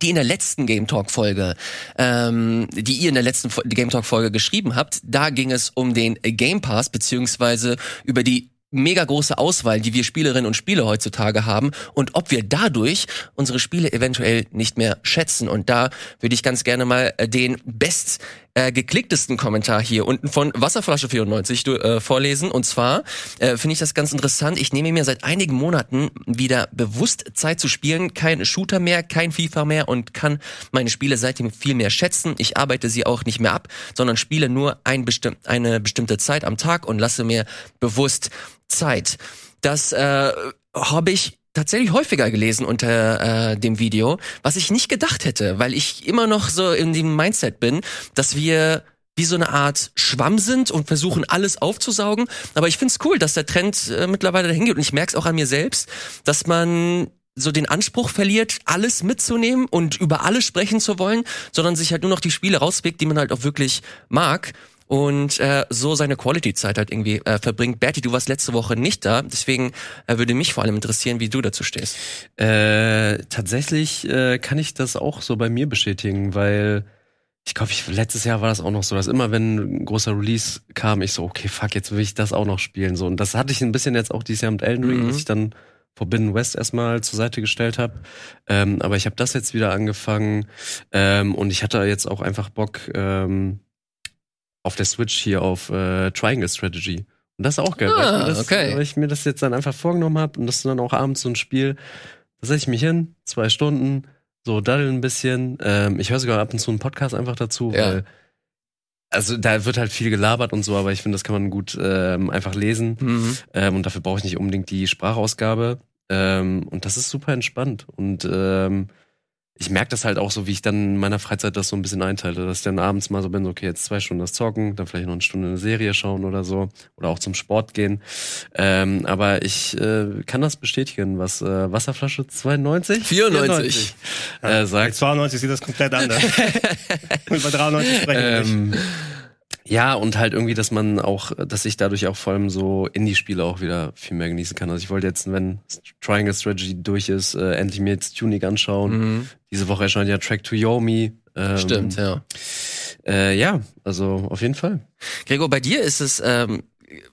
die in der letzten Game Talk Folge, ähm, die ihr in der letzten Game Talk Folge geschrieben habt, da ging es um den Game Pass beziehungsweise über die mega große Auswahl, die wir Spielerinnen und Spieler heutzutage haben und ob wir dadurch unsere Spiele eventuell nicht mehr schätzen. Und da würde ich ganz gerne mal äh, den best äh, geklicktesten Kommentar hier unten von Wasserflasche 94 du, äh, vorlesen. Und zwar äh, finde ich das ganz interessant. Ich nehme mir seit einigen Monaten wieder bewusst Zeit zu spielen. Kein Shooter mehr, kein FIFA mehr und kann meine Spiele seitdem viel mehr schätzen. Ich arbeite sie auch nicht mehr ab, sondern spiele nur ein bestimm eine bestimmte Zeit am Tag und lasse mir bewusst Zeit. Das äh, habe ich tatsächlich häufiger gelesen unter äh, dem Video, was ich nicht gedacht hätte, weil ich immer noch so in dem Mindset bin, dass wir wie so eine Art Schwamm sind und versuchen alles aufzusaugen. Aber ich find's cool, dass der Trend äh, mittlerweile dahin geht und ich merk's auch an mir selbst, dass man so den Anspruch verliert, alles mitzunehmen und über alles sprechen zu wollen, sondern sich halt nur noch die Spiele rauspickt, die man halt auch wirklich mag und äh, so seine Quality-Zeit halt irgendwie äh, verbringt. Bertie, du warst letzte Woche nicht da, deswegen äh, würde mich vor allem interessieren, wie du dazu stehst. Äh, tatsächlich äh, kann ich das auch so bei mir bestätigen, weil ich glaube, ich, letztes Jahr war das auch noch so, dass immer wenn ein großer Release kam, ich so, okay, fuck, jetzt will ich das auch noch spielen. So. Und das hatte ich ein bisschen jetzt auch dieses Jahr mit Elden Ring, Mhm. dass ich dann Forbidden West erstmal zur Seite gestellt habe. Ähm, aber ich habe das jetzt wieder angefangen ähm, und ich hatte jetzt auch einfach Bock ähm, auf der Switch hier auf äh, Triangle Strategy. Und das ist auch geil, weil, Ah, ich mir das, okay. weil ich mir das jetzt dann einfach vorgenommen habe und das ist dann auch abends so ein Spiel, da setze ich mich hin, zwei Stunden, so daddeln ein bisschen. Ähm, ich höre sogar ab und zu einen Podcast einfach dazu, Ja. weil also da wird halt viel gelabert und so, aber ich finde, das kann man gut ähm, einfach lesen. Mhm. Ähm, und dafür brauche ich nicht unbedingt die Sprachausgabe. Ähm, und das ist super entspannt. Und ähm, ich merke das halt auch so, wie ich dann in meiner Freizeit das so ein bisschen einteile, dass ich dann abends mal so bin, okay, jetzt zwei Stunden das Zocken, dann vielleicht noch eine Stunde eine Serie schauen oder so. Oder auch zum Sport gehen. Ähm, aber ich äh, kann das bestätigen, was äh, Wasserflasche 92? 94. äh, Bei sagt. 92 sieht das komplett anders. Über 93 sprechen wir nicht. Ja, und halt irgendwie, dass man auch, dass ich dadurch auch vor allem so Indie-Spiele auch wieder viel mehr genießen kann. Also ich wollte jetzt, wenn Triangle Strategy durch ist, äh, endlich mir jetzt Tunic anschauen. Mhm. Diese Woche erscheint ja Track to Yomi. Ähm, Stimmt, ja. Äh, ja, also auf jeden Fall. Gregor, bei dir ist es ähm,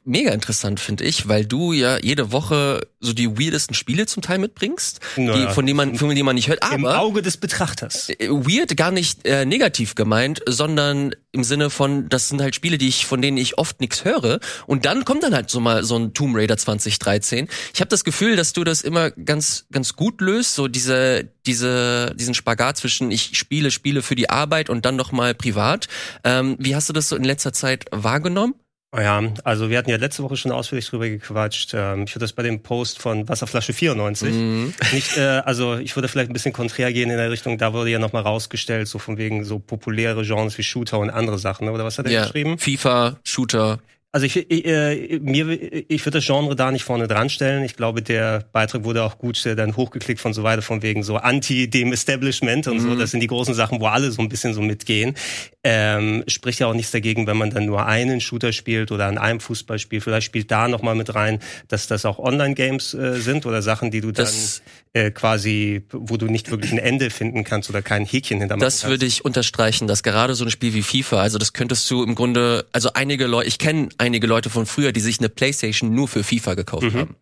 mega interessant, finde ich, weil du ja jede Woche so die weirdesten Spiele zum Teil mitbringst, Naja. die, von denen man, von denen man nicht hört. Im Aber Auge des Betrachters. äh, weird gar nicht äh, negativ gemeint, sondern im Sinne von, das sind halt Spiele, die ich, von denen ich oft nichts höre. Und dann kommt dann halt so mal so ein Tomb Raider 2013. Ich habe das Gefühl, dass du das immer ganz, ganz gut löst, so diese, diese, diesen Spagat zwischen ich spiele, spiele für die Arbeit und dann noch mal privat. Ähm, wie hast du das so in letzter Zeit wahrgenommen? Oh Ja, also wir hatten ja letzte Woche schon ausführlich drüber gequatscht. Ähm, Ich würde das bei dem Post von Wasserflasche 94 Mhm. nicht, äh, also ich würde vielleicht ein bisschen konträr gehen in der Richtung, da wurde ja nochmal rausgestellt, so von wegen so populäre Genres wie Shooter und andere Sachen, oder was hat er Ja, geschrieben? FIFA, Shooter. Also ich, ich, äh, mir, ich würde das Genre da nicht vorne dran stellen. Ich glaube, der Beitrag wurde auch gut äh, dann hochgeklickt von so weiter, von wegen so anti dem Establishment und so. Mhm. Das sind die großen Sachen, wo alle so ein bisschen so mitgehen. Ähm, spricht ja auch nichts dagegen, wenn man dann nur einen Shooter spielt oder an einem Fußballspiel. Vielleicht spielt da noch mal mit rein, dass das auch Online-Games äh, sind oder Sachen, die du dann Das- äh, quasi, wo du nicht wirklich ein Ende finden kannst oder kein Häkchen hintermachen Das kannst. würde ich unterstreichen, dass gerade so ein Spiel wie FIFA, also das könntest du im Grunde, also einige Leute, ich kenne einige Leute von früher, die sich eine Playstation nur für FIFA gekauft haben.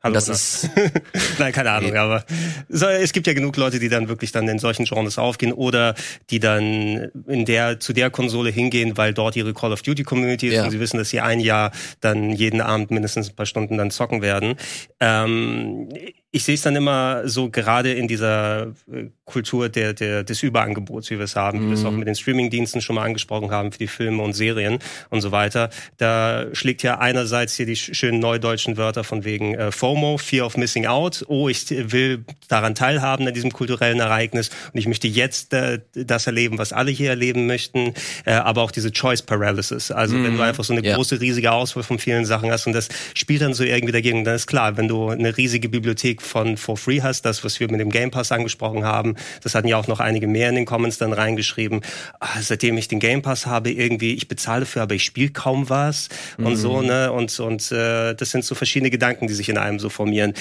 Hallo, das oder? ist Nein, keine Ahnung, aber so, es gibt ja genug Leute, die dann wirklich dann in solchen Genres aufgehen oder die dann in der zu der Konsole hingehen, weil dort ihre Call of Duty Community ist Ja. und sie wissen, dass sie ein Jahr dann jeden Abend mindestens ein paar Stunden dann zocken werden. Ähm, ich sehe es dann immer so gerade in dieser äh, Kultur der, der, des Überangebots, wie wir es haben, wie wir es auch mit den Streamingdiensten schon mal angesprochen haben für die Filme und Serien und so weiter. Da schlägt ja einerseits hier die sch- schönen neudeutschen Wörter von wegen äh, FOMO, Fear of Missing Out. Oh, ich will daran teilhaben an diesem kulturellen Ereignis und ich möchte jetzt äh, das erleben, was alle hier erleben möchten. Äh, aber auch diese Choice Paralysis. Also wenn du einfach so eine Ja. große, riesige Auswahl von vielen Sachen hast und das spielt dann so irgendwie dagegen, dann ist klar, wenn du eine riesige Bibliothek von For Free hast, das, was wir mit dem Game Pass angesprochen haben, das hatten ja auch noch einige mehr in den Comments dann reingeschrieben, ah, seitdem ich den Game Pass habe, irgendwie, ich bezahle dafür, aber ich spiele kaum was und so, ne, und, und äh, das sind so verschiedene Gedanken, die sich in einem so formieren.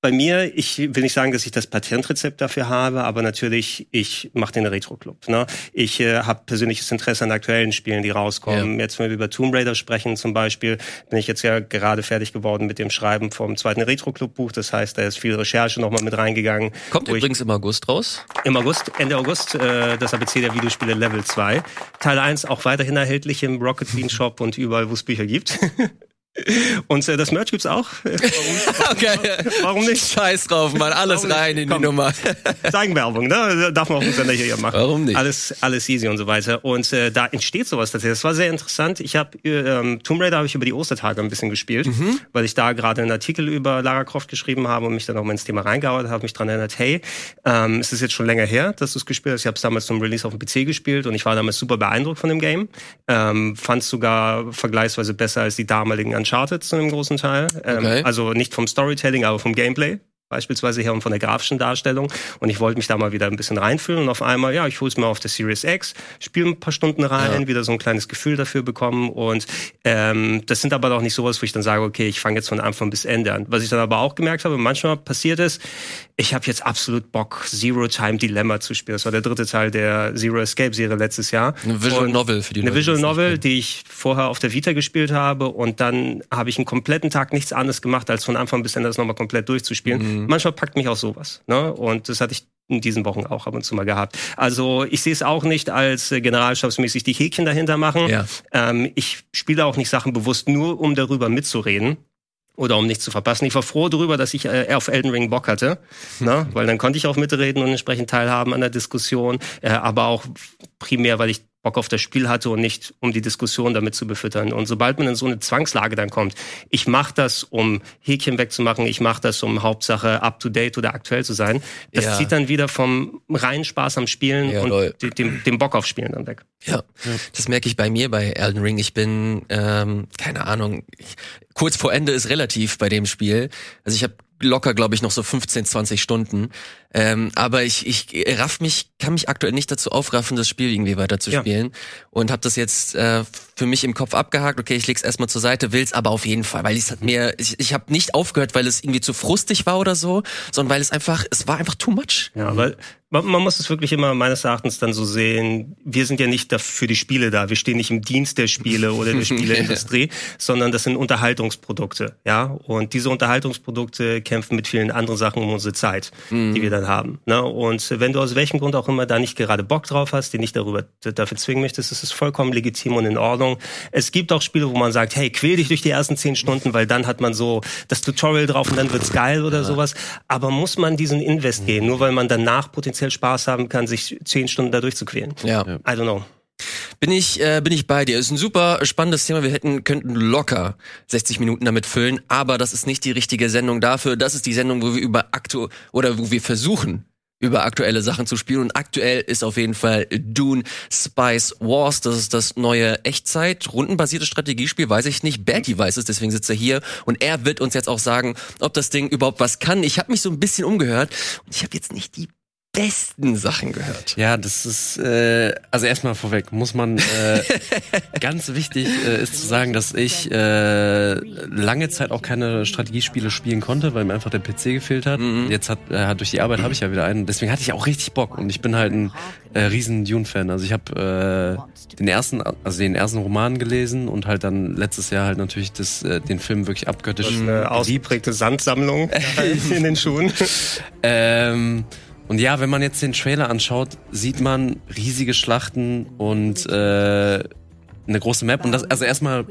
Bei mir, ich will nicht sagen, dass ich das Patentrezept dafür habe, aber natürlich, ich mache den Retro-Club. Ne? Ich äh, habe persönliches Interesse an aktuellen Spielen, die rauskommen. Jetzt, wenn wir über Tomb Raider sprechen zum Beispiel, bin ich jetzt ja gerade fertig geworden mit dem Schreiben vom zweiten Retro-Club-Buch. Das heißt, da ist viel Recherche nochmal mit reingegangen. kommt ich- übrigens im August raus. im August, Ende August, äh, das ABC der Videospiele Level 2. Teil 1 auch weiterhin erhältlich im Rocket Bean Shop und überall, wo es Bücher gibt. Und äh, das Merch gibt's auch. Äh, Warum, Okay. warum nicht? Scheiß drauf, Mann. Alles Warum nicht? rein in die Komm. Nummer. Eigenwerbung, ne? Darf man auf dem Sender hier machen. Warum nicht? Alles, alles easy und so weiter. Und äh, da entsteht sowas tatsächlich. Das war sehr interessant. Ich habe ähm, Tomb Raider habe ich über die Ostertage ein bisschen gespielt, Mhm. weil ich da gerade einen Artikel über Lara Croft geschrieben habe und mich dann auch mal ins Thema reingearbeitet habe, mich dran erinnert, hey, ähm, es ist jetzt schon länger her, dass du es gespielt hast. Ich habe es damals zum Release auf dem PC gespielt und ich war damals super beeindruckt von dem Game. Ähm, Fand es sogar vergleichsweise besser als die damaligen Uncharted zu einem großen Teil. Ähm, Okay. Also nicht vom Storytelling, aber vom Gameplay beispielsweise her und von der grafischen Darstellung. Und ich wollte mich da mal wieder ein bisschen reinfühlen und auf einmal, ja, ich hol's mir auf der Series X, spiele ein paar Stunden rein, wieder so ein kleines Gefühl dafür bekommen. Und ähm, das sind aber auch nicht sowas, wo ich dann sage, okay, ich fange jetzt von Anfang bis Ende an. Was ich dann aber auch gemerkt habe, manchmal passiert ist, ich habe jetzt absolut Bock, Zero Time Dilemma zu spielen. Das war der dritte Teil der Zero Escape Serie letztes Jahr. Eine Visual Und Novel für die Eine Leute, Visual Novel, die ich vorher auf der Vita gespielt habe und dann habe ich einen kompletten Tag nichts anderes gemacht, als von Anfang bis Ende das nochmal komplett durchzuspielen. Mhm. Manchmal packt mich auch sowas. Ne? Und das hatte ich in diesen Wochen auch ab und zu mal gehabt. Also ich sehe es auch nicht als äh, generalstabsmäßig die Häkchen dahinter machen. Ja. Ähm, ich spiele auch nicht Sachen bewusst nur, um darüber mitzureden. Oder um nichts zu verpassen. Ich war froh darüber, dass ich äh, auf Elden Ring Bock hatte, ne? weil dann konnte ich auch mitreden und entsprechend teilhaben an der Diskussion, äh, aber auch primär, weil ich Bock auf das Spiel hatte und nicht um die Diskussion damit zu befüttern. Und sobald man in so eine Zwangslage dann kommt, ich mache das, um Häkchen wegzumachen, ich mache das, um Hauptsache up to date oder aktuell zu sein, das Ja. zieht dann wieder vom reinen Spaß am Spielen Ja, und dem, dem Bock auf Spielen dann weg. Ja, das merke ich bei mir bei Elden Ring. Ich bin, ähm, keine Ahnung, ich, kurz vor Ende ist relativ bei dem Spiel. Also ich habe locker, glaube ich, noch so 15, 20 Stunden. Ähm, aber ich, ich raff mich, kann mich aktuell nicht dazu aufraffen, das Spiel irgendwie weiter zu Ja. Und habe das jetzt äh, für mich im Kopf abgehakt. Okay, ich leg's erstmal zur Seite, will's aber auf jeden Fall, weil ich's hat mir, ich, ich habe nicht aufgehört, weil es irgendwie zu frustig war oder so, sondern weil es einfach, es war einfach too much. Ja, weil man, man muss es wirklich immer meines Erachtens dann so sehen, wir sind ja nicht für die Spiele da, wir stehen nicht im Dienst der Spiele oder der Spieleindustrie, sondern das sind Unterhaltungsprodukte, ja, und diese Unterhaltungsprodukte kämpfen mit vielen anderen Sachen um unsere Zeit, die wir dann haben, ne? und wenn du aus welchem Grund auch immer da nicht gerade Bock drauf hast, die nicht darüber dafür zwingen möchtest, ist es vollkommen legitim und in Ordnung. Es gibt auch Spiele, wo man sagt, hey, quäl dich durch die ersten zehn Stunden, weil dann hat man so das Tutorial drauf und dann wird's geil oder sowas, aber muss man diesen Invest gehen, nur weil man danach potenziell Spaß haben kann, sich zehn Stunden da durchzuquälen. Ja. I don't know. Bin ich, äh, bin ich bei dir. Ist ein super spannendes Thema. Wir hätten, könnten locker 60 Minuten damit füllen, aber das ist nicht die richtige Sendung dafür. Das ist die Sendung, wo wir über aktu oder wo wir versuchen, über aktuelle Sachen zu spielen. Und aktuell ist auf jeden Fall Dune Spice Wars. Das ist das neue Echtzeit, rundenbasierte Strategiespiel. Weiß ich nicht. Bertie weiß es, deswegen sitzt er hier. Und er wird uns jetzt auch sagen, ob das Ding überhaupt was kann. Ich habe mich so ein bisschen umgehört und ich habe jetzt nicht die besten Sachen gehört. Ja, das ist, äh, also erstmal vorweg, muss man, äh, ganz wichtig äh, ist zu sagen, dass ich äh, lange Zeit auch keine Strategiespiele spielen konnte, weil mir einfach der PC gefehlt hat. Mhm. Jetzt hat, äh, durch die Arbeit habe ich ja wieder einen. Deswegen hatte ich auch richtig Bock und ich bin halt ein äh, riesen Dune-Fan. Also ich habe äh, den ersten, also den ersten Roman gelesen und halt dann letztes Jahr halt natürlich das, äh, den Film wirklich abgöttisch Das ist eine ausgeprägte Sandsammlung in den Schuhen. Ähm, und ja, wenn man jetzt den Trailer anschaut, sieht man riesige Schlachten und äh, eine große Map. Und das, also erstmal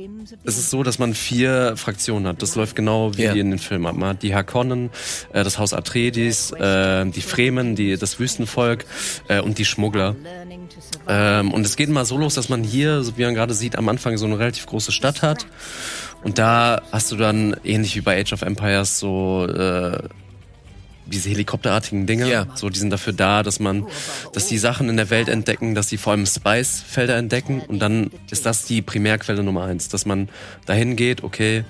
ist es so, dass man vier Fraktionen hat. Das läuft genau wie Ja. in den Filmen ab. Man hat die Harkonnen, äh, das Haus Atreides, äh, die Fremen, die, das Wüstenvolk äh, und die Schmuggler. Ähm, und es geht mal so los, dass man hier, so wie man gerade sieht, am Anfang so eine relativ große Stadt hat. Und da hast du dann, ähnlich wie bei Age of Empires, so äh, diese helikopterartigen Dinge. Ja. So, die sind dafür da, dass man, dass die Sachen in der Welt entdecken, dass die vor allem Spice-Felder entdecken. Und dann ist das die Primärquelle Nummer eins, dass man dahin geht, okay,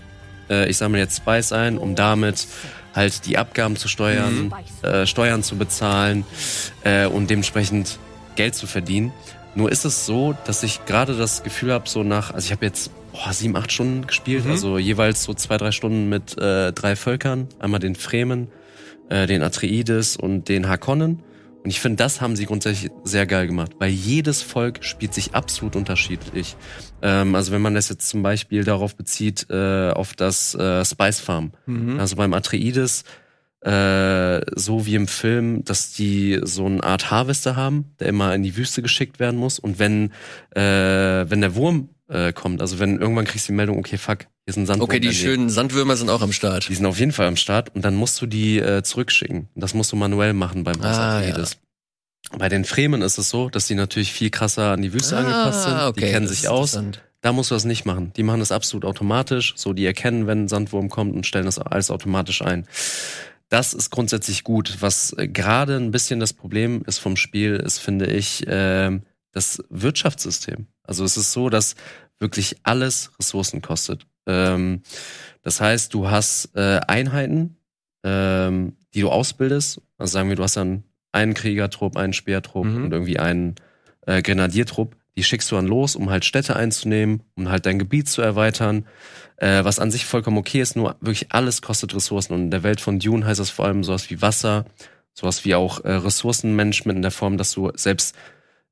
äh, ich sammle jetzt Spice ein, um damit halt die Abgaben zu steuern, äh, Steuern zu bezahlen äh, und dementsprechend Geld zu verdienen. Nur ist es so, dass ich gerade das Gefühl habe, so nach, also ich habe jetzt boah, sieben, acht Stunden gespielt, also jeweils so zwei, drei Stunden mit äh, drei Völkern, einmal den Fremen, äh, den Atreides und den Harkonnen. Und ich finde, das haben sie grundsätzlich sehr geil gemacht, weil jedes Volk spielt sich absolut unterschiedlich. Ähm, also wenn man das jetzt zum Beispiel darauf bezieht, äh, auf das äh, Spice Farm. Also beim Atreides, äh, so wie im Film, dass die so eine Art Harvester haben, der immer in die Wüste geschickt werden muss. Und wenn, äh, wenn der Wurm äh, kommt, also wenn irgendwann kriegst du die Meldung, okay, fuck, hier ist ein Sandwurm. Okay, die daneben. schönen Sandwürmer sind auch am Start. Die sind auf jeden Fall am Start und dann musst du die äh, zurückschicken. Das musst du manuell machen beim Haus Ah, Atreides. Bei den Fremen ist es so, dass die natürlich viel krasser an die Wüste angepasst sind. die kennen Ah, sich aus. Da musst du das nicht machen. Die machen das absolut automatisch. So, die erkennen, wenn ein Sandwurm kommt und stellen das alles automatisch ein. Das ist grundsätzlich gut. Was äh, gerade ein bisschen das Problem ist vom Spiel, ist, finde ich, ähm, das Wirtschaftssystem. Also es ist so, dass wirklich alles Ressourcen kostet. Ähm, das heißt, du hast äh, Einheiten, ähm, die du ausbildest. Also sagen wir, du hast dann einen Kriegertrupp, einen Speertrupp Mhm. und irgendwie einen äh, Grenadiertrupp. Die schickst du dann los, um halt Städte einzunehmen, um halt dein Gebiet zu erweitern. Äh, was an sich vollkommen okay ist, nur wirklich alles kostet Ressourcen. Und in der Welt von Dune heißt das vor allem sowas wie Wasser, sowas wie auch äh, Ressourcenmanagement in der Form, dass du selbst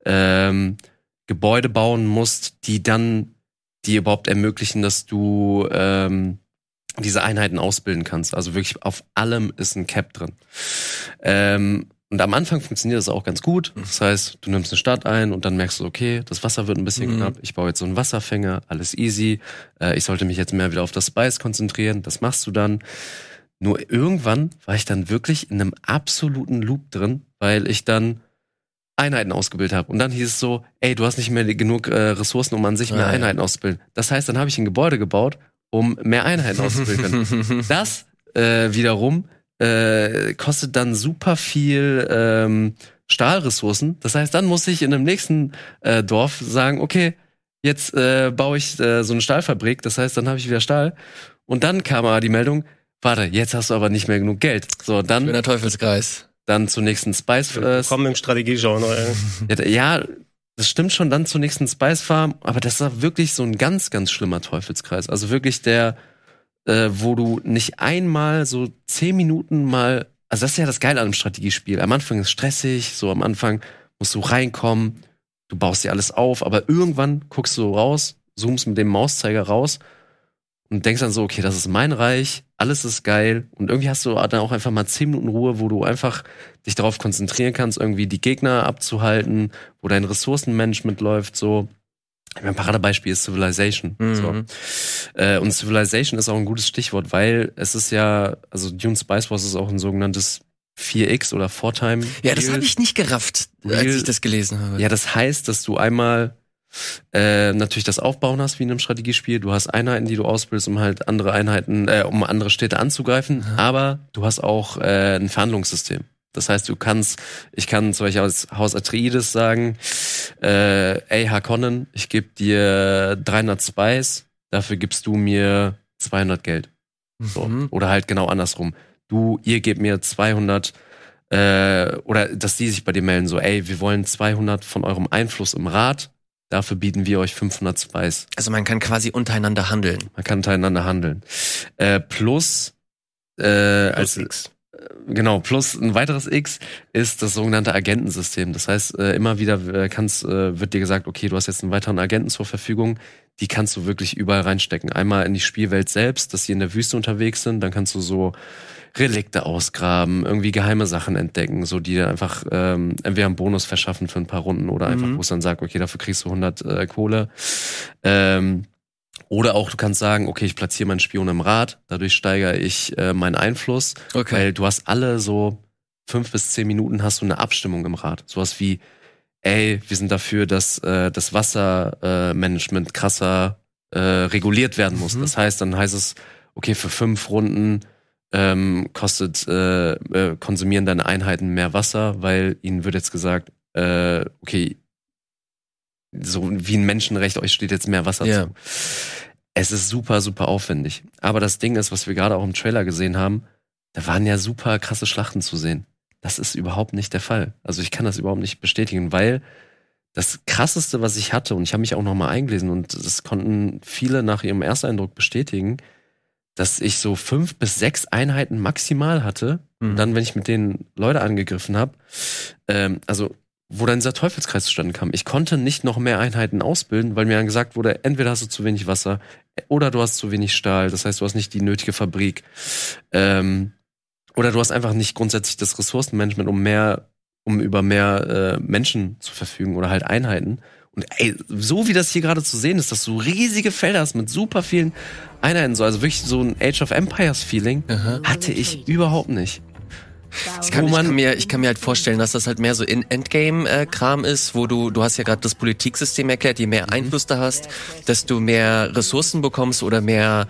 ähm, Gebäude bauen musst, die dann die überhaupt ermöglichen, dass du ähm, diese Einheiten ausbilden kannst. Also wirklich auf allem ist ein Cap drin. Ähm, und am Anfang funktioniert das auch ganz gut. Das heißt, du nimmst eine Stadt ein und dann merkst du, okay, das Wasser wird ein bisschen Mhm. knapp. Ich baue jetzt so einen Wasserfänger, alles easy. Äh, ich sollte mich jetzt mehr wieder auf das Spice konzentrieren. Das machst du dann. Nur irgendwann war ich dann wirklich in einem absoluten Loop drin, weil ich dann Einheiten ausgebildet habe. Und dann hieß es so, ey, du hast nicht mehr genug äh, Ressourcen, um an sich mehr Ah, ja. Einheiten auszubilden. Das heißt, dann habe ich ein Gebäude gebaut, um mehr Einheiten auszubilden. können. Das äh, wiederum äh, kostet dann super viel ähm, Stahlressourcen. Das heißt, dann muss ich in einem nächsten äh, Dorf sagen, okay, jetzt äh, baue ich äh, so eine Stahlfabrik. Das heißt, dann habe ich wieder Stahl. Und dann kam aber die Meldung, warte, jetzt hast du aber nicht mehr genug Geld. So, dann, Schöner Teufelskreis. Dann zur nächsten Spice. Äh, Willkommen im Strategiegenre. ja, das stimmt schon dann zur nächsten Spice Farm, aber das war wirklich so ein ganz, ganz schlimmer Teufelskreis. Also wirklich der, äh, wo du nicht einmal so zehn Minuten mal, also das ist ja das Geile an einem Strategiespiel. Am Anfang ist stressig, so am Anfang musst du reinkommen, du baust dir alles auf, aber irgendwann guckst du raus, zoomst mit dem Mauszeiger raus und denkst dann so, okay, das ist mein Reich, alles ist geil und irgendwie hast du dann auch einfach mal zehn Minuten Ruhe, wo du einfach dich darauf konzentrieren kannst, irgendwie die Gegner abzuhalten, wo dein Ressourcenmanagement läuft, so. Mein Paradebeispiel ist Civilization. Mhm. So. Äh, und Civilization ist auch ein gutes Stichwort, weil es ist ja, also Dune Spice Wars ist auch ein sogenanntes 4X oder 4-Time. Ja, das habe ich nicht gerafft, als ich das gelesen habe. Ja, das heißt, dass du einmal äh, natürlich das Aufbauen hast wie in einem Strategiespiel. Du hast Einheiten, die du ausbildest, um halt andere Einheiten, äh, um andere Städte anzugreifen. Aber du hast auch äh, ein Verhandlungssystem. Das heißt, du kannst, ich kann zum Beispiel aus Haus Atreides sagen, äh, ey Harkonnen, ich gebe dir 300 Spice, dafür gibst du mir 200 Geld. So. Mhm. Oder halt genau andersrum. Du, ihr gebt mir 200 äh, oder dass die sich bei dir melden, so, ey, wir wollen 200 von eurem Einfluss im Rat, dafür bieten wir euch 500 Spice. Also man kann quasi untereinander handeln. Man kann untereinander handeln. Äh, plus, äh, als, X. Genau, plus ein weiteres X ist das sogenannte Agentensystem. Das heißt, äh, immer wieder äh, kannst, äh, wird dir gesagt, okay, du hast jetzt einen weiteren Agenten zur Verfügung, die kannst du wirklich überall reinstecken. Einmal in die Spielwelt selbst, dass sie in der Wüste unterwegs sind, dann kannst du so Relikte ausgraben, irgendwie geheime Sachen entdecken, so die dir einfach ähm, entweder einen Bonus verschaffen für ein paar Runden oder einfach, Mhm. wo es dann sagt, okay, dafür kriegst du 100 äh, Kohle. Ähm, oder auch du kannst sagen, okay, ich platziere meinen Spion im Rad, dadurch steigere ich äh, meinen Einfluss, weil du hast alle so fünf bis zehn Minuten hast du eine Abstimmung im Rad. Sowas wie, ey, wir sind dafür, dass äh, das Wassermanagement äh, Management krasser äh, reguliert werden muss. Mhm. Das heißt, dann heißt es, okay, für fünf Runden ähm, kostet, äh, äh, konsumieren deine Einheiten mehr Wasser, weil ihnen wird jetzt gesagt, äh, okay, so wie ein Menschenrecht, euch steht jetzt mehr Wasser Ja. zu. Es ist super, super aufwendig. Aber das Ding ist, was wir gerade auch im Trailer gesehen haben, da waren ja super krasse Schlachten zu sehen. Das ist überhaupt nicht der Fall. Also ich kann das überhaupt nicht bestätigen, weil das krasseste, was ich hatte, und ich habe mich auch noch mal eingelesen und das konnten viele nach ihrem Ersteindruck bestätigen, dass ich so fünf bis sechs Einheiten maximal hatte. Mhm. Und dann, wenn ich mit denen Leute angegriffen habe, ähm, also wo dann dieser Teufelskreis zustande kam. Ich konnte nicht noch mehr Einheiten ausbilden, weil mir dann gesagt wurde, entweder hast du zu wenig Wasser oder du hast zu wenig Stahl. Das heißt, du hast nicht die nötige Fabrik. Ähm, oder du hast einfach nicht grundsätzlich das Ressourcenmanagement, um mehr, um über mehr äh, Menschen zu verfügen oder halt Einheiten. Und ey, so wie das hier gerade zu sehen ist, dass du riesige Felder hast mit super vielen Einheiten, so also wirklich so ein Age of Empires Feeling, Aha. hatte ich überhaupt nicht. Ich kann, ich, kann mir, ich kann mir halt vorstellen, dass das halt mehr so in Endgame-Kram ist, wo du, du hast ja gerade das Politiksystem erklärt, je mehr Einfluss da hast, desto mehr Ressourcen bekommst oder mehr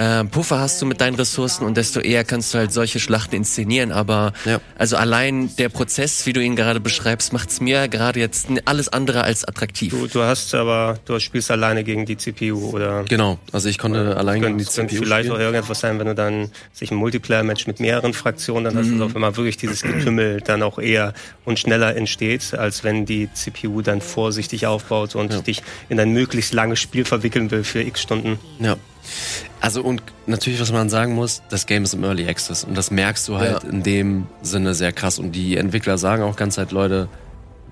äh, Puffer hast du mit deinen Ressourcen und desto eher kannst du halt solche Schlachten inszenieren. Aber Ja. also allein der Prozess, wie du ihn gerade beschreibst, macht's mir gerade jetzt alles andere als attraktiv. Du, du hast aber, du spielst alleine gegen die CPU oder Genau, also ich konnte allein gegen die CPU vielleicht spielen. auch irgendetwas sein, wenn du dann sich ein Multiplayer-Match mit mehreren Fraktionen, dann hast du auch immer wirklich dieses Getümmel dann auch eher und schneller entsteht, als wenn die CPU dann vorsichtig aufbaut und Ja. dich in ein möglichst langes Spiel verwickeln will für x Stunden. Ja. Also und natürlich, was man sagen muss, das Game ist im Early Access und das merkst du halt Ja. in dem Sinne sehr krass. Und die Entwickler sagen auch ganz halt, Leute,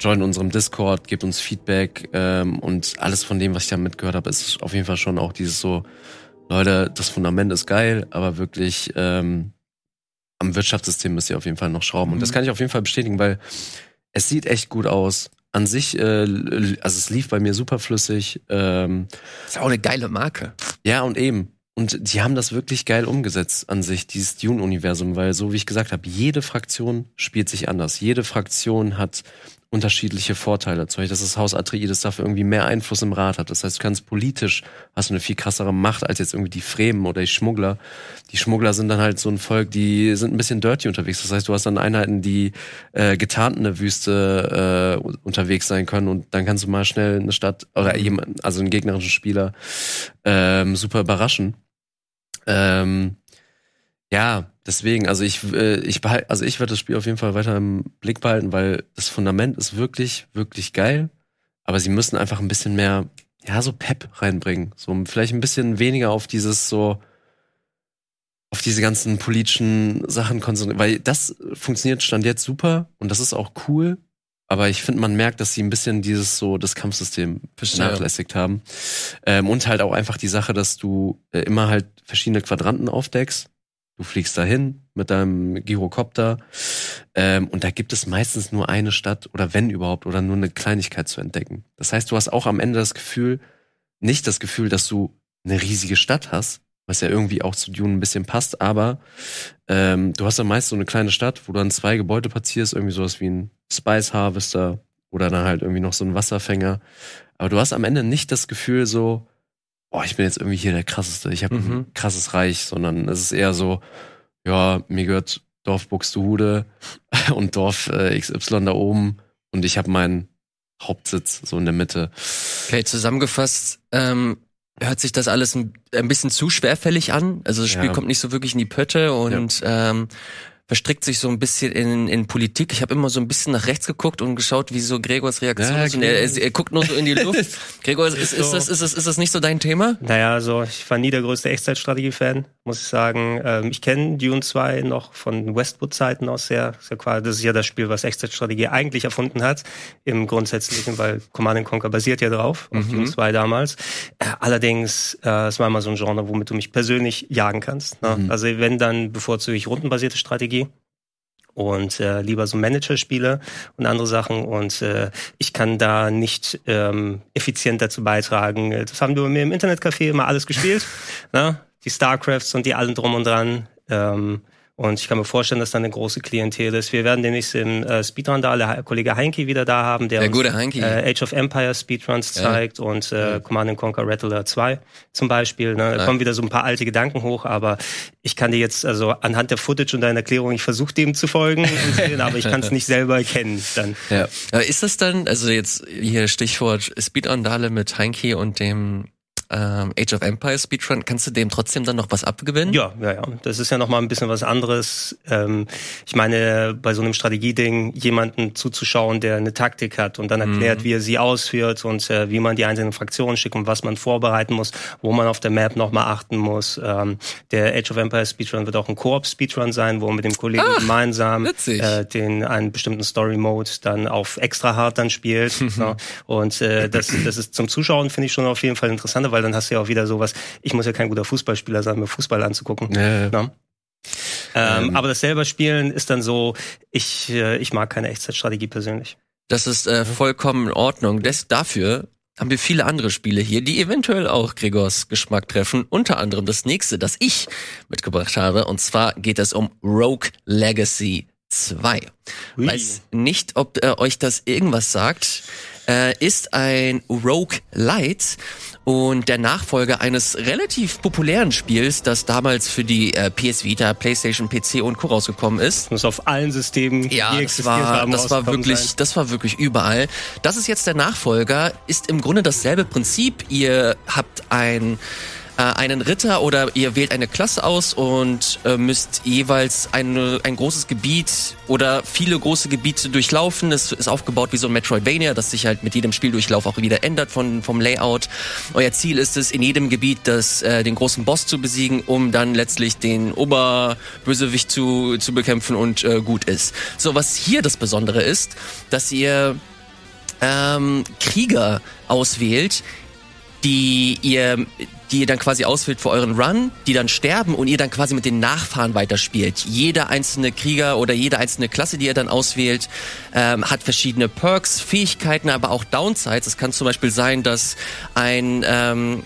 join unserem Discord, gebt uns Feedback ähm, und alles von dem, was ich da mitgehört habe, ist auf jeden Fall schon auch dieses so, Leute, das Fundament ist geil, aber wirklich ähm, am Wirtschaftssystem müsst ihr auf jeden Fall noch schrauben. Und das kann ich auf jeden Fall bestätigen, weil es sieht echt gut aus. An sich, äh, also es lief bei mir super flüssig. Ähm, ist ja auch eine geile Marke. Ja, und eben. Und die haben das wirklich geil umgesetzt an sich, dieses Dune-Universum, weil so wie ich gesagt habe, jede Fraktion spielt sich anders. Jede Fraktion hat unterschiedliche Vorteile. Zum Beispiel, dass das Haus Atreides dafür irgendwie mehr Einfluss im Rat hat. Das heißt, du kannst politisch, hast du eine viel krassere Macht als jetzt irgendwie die Fremen oder die Schmuggler. Die Schmuggler sind dann halt so ein Volk, die sind ein bisschen dirty unterwegs. Das heißt, du hast dann Einheiten, die äh, getarnt in der Wüste äh, unterwegs sein können und dann kannst du mal schnell eine Stadt oder jemand, also einen gegnerischen Spieler ähm, super überraschen. Ähm, ja, deswegen, also ich, äh, ich behal- also ich werde das Spiel auf jeden Fall weiter im Blick behalten, weil das Fundament ist wirklich, wirklich geil. Aber sie müssen einfach ein bisschen mehr, ja, so Pep reinbringen. So vielleicht ein bisschen weniger auf dieses so, auf diese ganzen politischen Sachen konzentrieren, weil das funktioniert stand jetzt super und das ist auch cool. Aber ich finde, man merkt, dass sie ein bisschen dieses so das Kampfsystem vernachlässigt haben. Ähm, und halt auch einfach die Sache, dass du äh, immer halt verschiedene Quadranten aufdeckst. Du fliegst dahin mit deinem Gyrocopter ähm, und da gibt es meistens nur eine Stadt oder wenn überhaupt oder nur eine Kleinigkeit zu entdecken. Das heißt, du hast auch am Ende das Gefühl, nicht das Gefühl, dass du eine riesige Stadt hast, was ja irgendwie auch zu Dune ein bisschen passt, aber ähm, du hast dann meist so eine kleine Stadt, wo du dann zwei Gebäude platzierst, irgendwie sowas wie ein Spice Harvester oder dann halt irgendwie noch so ein Wasserfänger. Aber du hast am Ende nicht das Gefühl so, oh, ich bin jetzt irgendwie hier der krasseste, ich habe Mhm. ein krasses Reich, sondern es ist eher so, ja, mir gehört Dorf Buxtehude und Dorf äh, XY da oben und ich habe meinen Hauptsitz so in der Mitte. Okay, zusammengefasst, ähm, hört sich das alles ein, ein bisschen zu schwerfällig an. Also das Spiel Ja. kommt nicht so wirklich in die Pötte und ähm, verstrickt sich so ein bisschen in, in Politik. Ich habe immer so ein bisschen nach rechts geguckt und geschaut, wie so Gregors Reaktion Ja, ist. Und er, er, er guckt nur so in die Luft. Gregor, ist, ist, das, ist, das, ist das nicht so dein Thema? Naja, also ich war nie der größte Echtzeitstrategie-Fan, muss ich sagen. Ähm, ich kenne Dune 2 noch von Westwood-Zeiten aus sehr, sehr quasi. Das ist ja das Spiel, was Echtzeitstrategie eigentlich erfunden hat, im Grundsätzlichen, weil Command Conquer basiert ja drauf, auf Mhm. Dune 2 damals. Äh, allerdings, äh, es war immer so ein Genre, womit du mich persönlich jagen kannst. Ne? Mhm. Also wenn, dann bevorzuge ich rundenbasierte Strategie und äh, lieber so Managerspiele und andere Sachen und äh, ich kann da nicht ähm, effizient dazu beitragen. Das haben wir mir im Internetcafé immer alles gespielt, ne? die Starcrafts und die allen drum und dran. Ähm, und ich kann mir vorstellen, dass da eine große Klientel ist. Wir werden demnächst im äh, Speedrun da, der Kollege Heinke wieder da haben, der Der gute Heinki. äh, Age of Empire Speedruns Ja. zeigt und äh, Command Conquer Rattler 2 zum Beispiel. Ne? Da Ja. kommen wieder so ein paar alte Gedanken hoch, aber ich kann dir jetzt, also anhand der Footage und deiner Erklärung, ich versuche dem zu folgen, sehen, aber ich kann es nicht selber erkennen. Dann. Ja. Aber ist das dann, also jetzt hier Stichwort Speed-Andale mit Heinke und dem ähm, Age of Empire Speedrun, kannst du dem trotzdem dann noch was abgewinnen? Ja, ja, ja. Das ist ja noch mal ein bisschen was anderes. Ähm, ich meine, bei so einem Strategieding jemanden zuzuschauen, der eine Taktik hat und dann erklärt, wie er sie ausführt und äh, wie man die einzelnen Fraktionen schickt und was man vorbereiten muss, wo man auf der Map noch mal achten muss. Ähm, der Age of Empire Speedrun wird auch ein Koop-Speedrun sein, wo man mit dem Kollegen gemeinsam witzig. äh, den einen bestimmten Story-Mode dann auf extra hart dann spielt. ne? Und äh, das, das ist zum Zuschauen finde ich schon auf jeden Fall interessanter, weil dann hast du ja auch wieder sowas, ich muss ja kein guter Fußballspieler sein, mir Fußball anzugucken. Ja. Ne? Ähm, aber das selber Spielen ist dann so, ich, äh, ich mag keine Echtzeitstrategie persönlich. Das ist äh, vollkommen in Ordnung. Des, dafür haben wir viele andere Spiele hier, die eventuell auch Gregors Geschmack treffen. Unter anderem das nächste, das ich mitgebracht habe. Und zwar geht es um Rogue Legacy 2. Ui. Weiß nicht, ob äh, euch das irgendwas sagt. Äh, ist ein Rogue Light und der Nachfolger eines relativ populären Spiels, das damals für die äh, PS Vita, PlayStation, PC und Co. rausgekommen ist. Muss auf allen Systemen, Ja, das war, haben, das war wirklich, sein. das war wirklich überall. Das ist jetzt der Nachfolger, ist im Grunde dasselbe Prinzip. Ihr habt ein äh, einen Ritter oder ihr wählt eine Klasse aus und äh, müsst jeweils eine, ein großes Gebiet oder viele große Gebiete durchlaufen. Es ist aufgebaut wie so ein Metroidvania, das sich halt mit jedem Spieldurchlauf auch wieder ändert von, vom Layout. Euer Ziel ist es, in jedem Gebiet das, äh, den großen Boss zu besiegen, um dann letztlich den Oberbösewicht zu, zu bekämpfen und äh, gut ist. So, was hier das Besondere ist, dass ihr ähm, Krieger auswählt, die ihr, die ihr dann quasi auswählt für euren Run, die dann sterben und ihr dann quasi mit den Nachfahren weiterspielt. Jeder einzelne Krieger oder jede einzelne Klasse, die ihr dann auswählt, ähm, hat verschiedene Perks, Fähigkeiten, aber auch Downsides. Es kann zum Beispiel sein, dass ein ähm,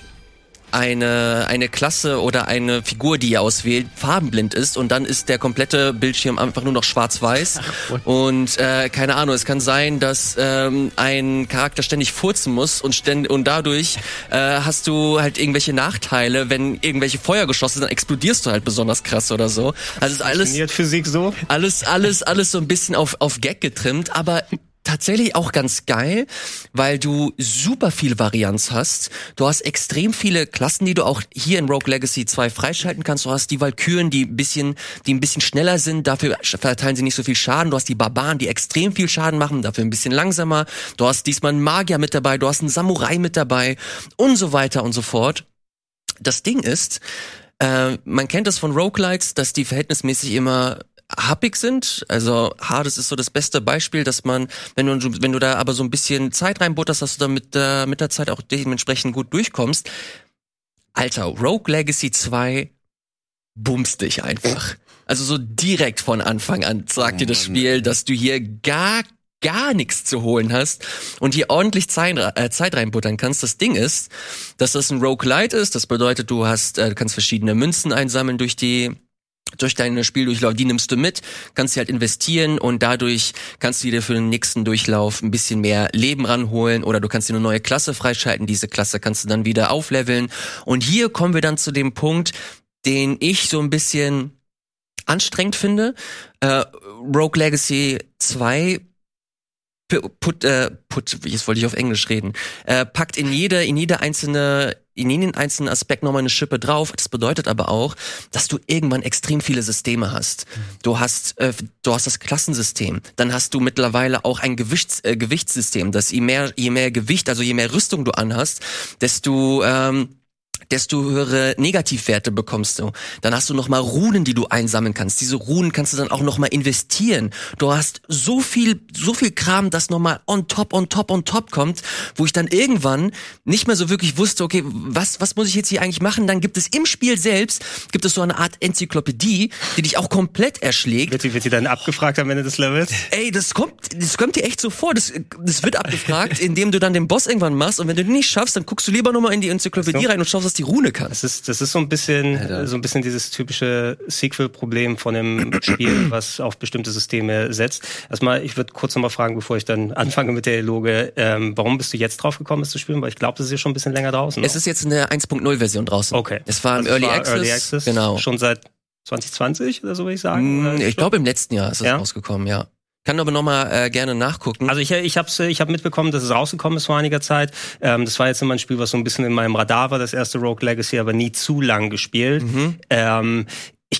eine, eine Klasse oder eine Figur, die ihr auswählt, farbenblind ist und dann ist der komplette Bildschirm einfach nur noch schwarz-weiß. und äh, keine Ahnung, es kann sein, dass ähm, ein Charakter ständig furzen muss und, ständ und dadurch äh, hast du halt irgendwelche Nachteile. Wenn irgendwelche Feuergeschosse sind, dann explodierst du halt besonders krass oder so. Also ist alles Physik so? alles, alles, alles so ein bisschen auf, auf Gag getrimmt, aber tatsächlich auch ganz geil, weil du super viel Varianz hast. Du hast extrem viele Klassen, die du auch hier in Rogue Legacy 2 freischalten kannst. Du hast die Valkyren, die ein bisschen, die ein bisschen schneller sind, dafür verteilen sie nicht so viel Schaden. Du hast die Barbaren, die extrem viel Schaden machen, dafür ein bisschen langsamer. Du hast diesmal einen Magier mit dabei, du hast einen Samurai mit dabei und so weiter und so fort. Das Ding ist, äh, man kennt das von Roguelikes, dass die verhältnismäßig immer happig sind. Also Hades ist so das beste Beispiel, dass man, wenn du, wenn du da aber so ein bisschen Zeit reinbutterst, dass du da mit, äh, mit der Zeit auch dementsprechend gut durchkommst. Alter, Rogue Legacy 2 bumst dich einfach. Also so direkt von Anfang an sagt dir das Spiel, dass du hier gar gar nichts zu holen hast und hier ordentlich Zeit, äh, Zeit reinbuttern kannst. Das Ding ist, dass das ein Roguelite ist. Das bedeutet, du hast, äh, du kannst verschiedene Münzen einsammeln durch die durch deine Spieldurchlauf, die nimmst du mit, kannst sie halt investieren und dadurch kannst du dir für den nächsten Durchlauf ein bisschen mehr Leben ranholen oder du kannst dir eine neue Klasse freischalten, diese Klasse kannst du dann wieder aufleveln und hier kommen wir dann zu dem Punkt, den ich so ein bisschen anstrengend finde. Äh, Rogue Legacy 2 pu- put, äh, put, jetzt wollte ich auf Englisch reden, äh, packt in jede, in jede einzelne in jeden einzelnen Aspekt nochmal eine Schippe drauf. Das bedeutet aber auch, dass du irgendwann extrem viele Systeme hast. Du hast, äh, du hast das Klassensystem. Dann hast du mittlerweile auch ein Gewichts, äh, Gewichtssystem, dass je mehr, je mehr Gewicht, also je mehr Rüstung du anhast, desto ähm, desto höhere Negativwerte bekommst du. Dann hast du noch mal Runen, die du einsammeln kannst. Diese Runen kannst du dann auch noch mal investieren. Du hast so viel, so viel Kram, das noch mal on top, on top, on top kommt, wo ich dann irgendwann nicht mehr so wirklich wusste, okay, was, was muss ich jetzt hier eigentlich machen? Dann gibt es im Spiel selbst, gibt es so eine Art Enzyklopädie, die dich auch komplett erschlägt. Wird die, wird die dann abgefragt am Ende des Levels? Ey, das kommt, das kommt dir echt so vor. Das, das wird abgefragt, indem du dann den Boss irgendwann machst und wenn du den nicht schaffst, dann guckst du lieber noch mal in die Enzyklopädie rein und schaust, was die Rune kann. Das ist, das ist so ein bisschen, Alter. so ein bisschen dieses typische Sequel-Problem von einem Spiel, was auf bestimmte Systeme setzt. Erstmal, ich würde kurz nochmal fragen, bevor ich dann anfange mit der Dialoge, ähm, warum bist du jetzt drauf gekommen, es zu spielen? Weil ich glaube, das ist ja schon ein bisschen länger draußen. Es ist jetzt eine 1.0-Version draußen. okay. Es war im Also Early, war Access, Early Access. Genau. Schon seit 2020 oder so würde ich sagen. Mm? Ich glaube, im letzten Jahr ist es Ja? rausgekommen, ja. Kann aber noch mal äh, gerne nachgucken. Also ich, ich habe ich hab mitbekommen, dass es rausgekommen ist vor einiger Zeit. Ähm, das war jetzt immer ein Spiel, was so ein bisschen in meinem Radar war, das erste Rogue Legacy, aber nie zu lang gespielt. Mhm. Ähm,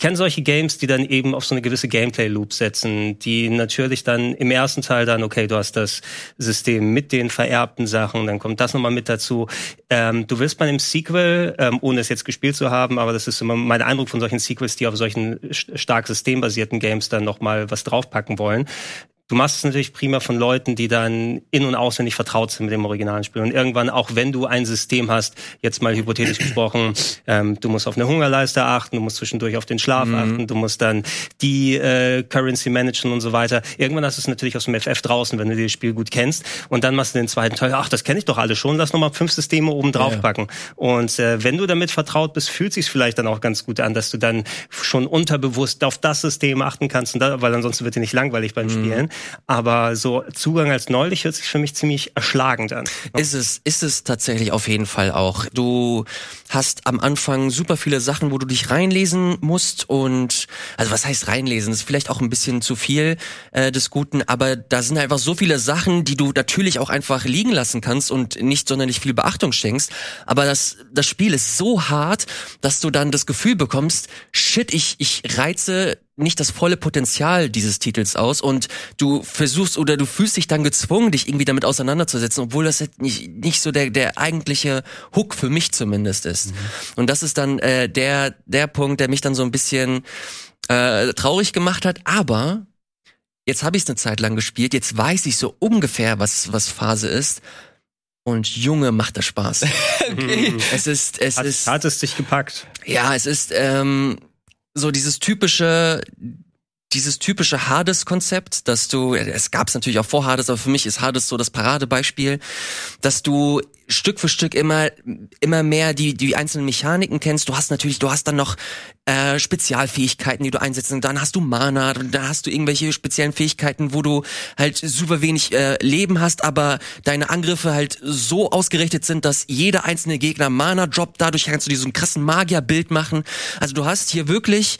kenne solche Games, die dann eben auf so eine gewisse Gameplay-Loop setzen, die natürlich dann im ersten Teil dann, okay, du hast das System mit den vererbten Sachen, dann kommt das nochmal mit dazu. Ähm, du willst bei einem Sequel, ähm, ohne es jetzt gespielt zu haben, aber das ist immer mein Eindruck von solchen Sequels, die auf solchen st- stark systembasierten Games dann nochmal was draufpacken wollen. Du machst es natürlich prima von Leuten, die dann in- und auswendig vertraut sind mit dem originalen Spiel. Und irgendwann, auch wenn du ein System hast, jetzt mal hypothetisch gesprochen, ähm, du musst auf eine Hungerleiste achten, du musst zwischendurch auf den Schlaf achten, du musst dann die äh, Currency managen und so weiter. Irgendwann hast du es natürlich aus dem FF draußen, wenn du das Spiel gut kennst. Und dann machst du den zweiten Teil, ach, das kenne ich doch alle schon, lass nochmal fünf Systeme oben drauf Ja. packen. Und äh, wenn du damit vertraut bist, fühlt sich vielleicht dann auch ganz gut an, dass du dann schon unterbewusst auf das System achten kannst, und da, weil ansonsten wird dir nicht langweilig beim Spielen. Aber so Zugang als neulich hört sich für mich ziemlich erschlagend an. Ist es, ist es tatsächlich auf jeden Fall auch. Du hast am Anfang super viele Sachen, wo du dich reinlesen musst und, also was heißt reinlesen? Das ist vielleicht auch ein bisschen zu viel äh, des Guten, aber da sind einfach so viele Sachen, die du natürlich auch einfach liegen lassen kannst und nicht sonderlich viel Beachtung schenkst. Aber das, das Spiel ist so hart, dass du dann das Gefühl bekommst, shit, ich, ich reize nicht das volle Potenzial dieses Titels aus und du versuchst oder du fühlst dich dann gezwungen, dich irgendwie damit auseinanderzusetzen, obwohl das jetzt nicht, nicht so der, der eigentliche Hook für mich zumindest ist. Und das ist dann äh, der, der Punkt, der mich dann so ein bisschen äh, traurig gemacht hat, aber jetzt habe ich es eine Zeit lang gespielt, jetzt weiß ich so ungefähr, was, was Phase ist. Und Junge, macht das Spaß. Okay. Es ist, es Hat, ist. hat es dich gepackt? Ja, es ist ähm, so dieses typische, dieses typische Hades-Konzept, dass du, es gab es natürlich auch vor Hades, aber für mich ist Hades so das Paradebeispiel, dass du Stück für Stück immer, immer mehr die, die einzelnen Mechaniken kennst. Du hast natürlich, du hast dann noch äh, Spezialfähigkeiten, die du einsetzt. Und dann hast du Mana, dann hast du irgendwelche speziellen Fähigkeiten, wo du halt super wenig äh, Leben hast, aber deine Angriffe halt so ausgerichtet sind, dass jeder einzelne Gegner Mana droppt. Dadurch kannst du diesen krassen Magierbild machen. Also du hast hier wirklich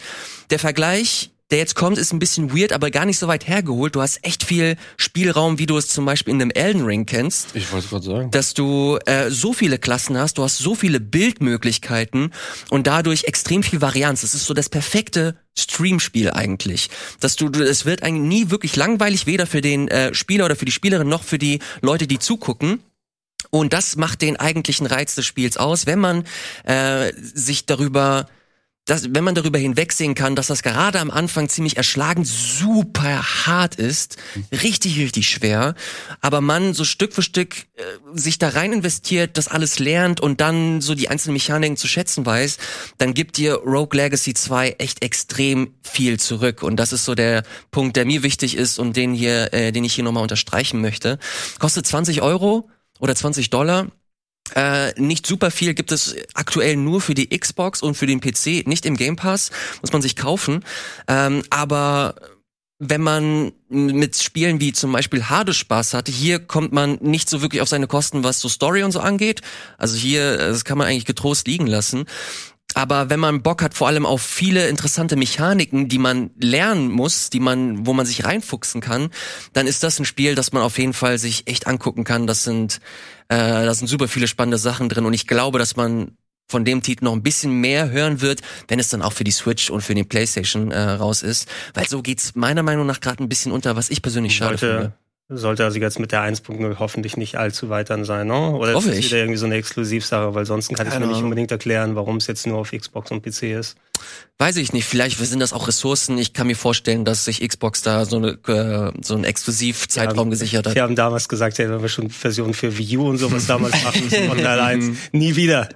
der Vergleich der jetzt kommt, ist ein bisschen weird, aber gar nicht so weit hergeholt. Du hast echt viel Spielraum, wie du es zum Beispiel in einem Elden Ring kennst Ich wollte gerade sagen. dass du äh, so viele Klassen hast, du hast so viele Bildmöglichkeiten und dadurch extrem viel Varianz. Das ist so das perfekte Streamspiel eigentlich. Dass du, du- es wird eigentlich nie wirklich langweilig, weder für den äh, Spieler oder für die Spielerin noch für die Leute, die zugucken. Und das macht den eigentlichen Reiz des Spiels aus, wenn man äh, sich darüber dass, wenn man darüber hinwegsehen kann, dass das gerade am Anfang ziemlich erschlagend super hart ist, richtig, richtig schwer, aber man so Stück für Stück äh, sich da rein investiert, das alles lernt und dann so die einzelnen Mechaniken zu schätzen weiß, dann gibt dir Rogue Legacy 2 echt extrem viel zurück. Und das ist so der Punkt, der mir wichtig ist und den hier, äh, den ich hier nochmal unterstreichen möchte. Kostet 20 Euro oder 20 Dollar. Äh, nicht super viel gibt es aktuell nur für die Xbox und für den PC, nicht im Game Pass, muss man sich kaufen. Ähm, aber wenn man mit Spielen wie zum Beispiel Hades Spaß hatte, hier kommt man nicht so wirklich auf seine Kosten, was so Story und so angeht. Also hier, äh, das kann man eigentlich getrost liegen lassen. Aber wenn man Bock hat, vor allem auf viele interessante Mechaniken, die man lernen muss, die man, wo man sich reinfuchsen kann, dann ist das ein Spiel, das man auf jeden Fall sich echt angucken kann. Das sind, äh, da sind super viele spannende Sachen drin und ich glaube, dass man von dem Titel noch ein bisschen mehr hören wird, wenn es dann auch für die Switch und für den PlayStation äh, raus ist, weil so geht's meiner Meinung nach gerade ein bisschen unter, was ich persönlich schade finde. Sollte also jetzt mit der 1.0 hoffentlich nicht allzu weit dann sein, ne? Oder Hoffe ist das wieder irgendwie so eine Exklusivsache, weil sonst kann ich mir nicht unbedingt erklären, warum es jetzt nur auf Xbox und PC ist. Weiß ich nicht, vielleicht sind das auch Ressourcen. Ich kann mir vorstellen, dass sich Xbox da so, eine, äh, so einen Exklusivzeitraum gesichert hat. Wir haben damals gesagt, ja, wenn wir schon Versionen für Wii U und sowas damals machen, von Teil 1, nie wieder.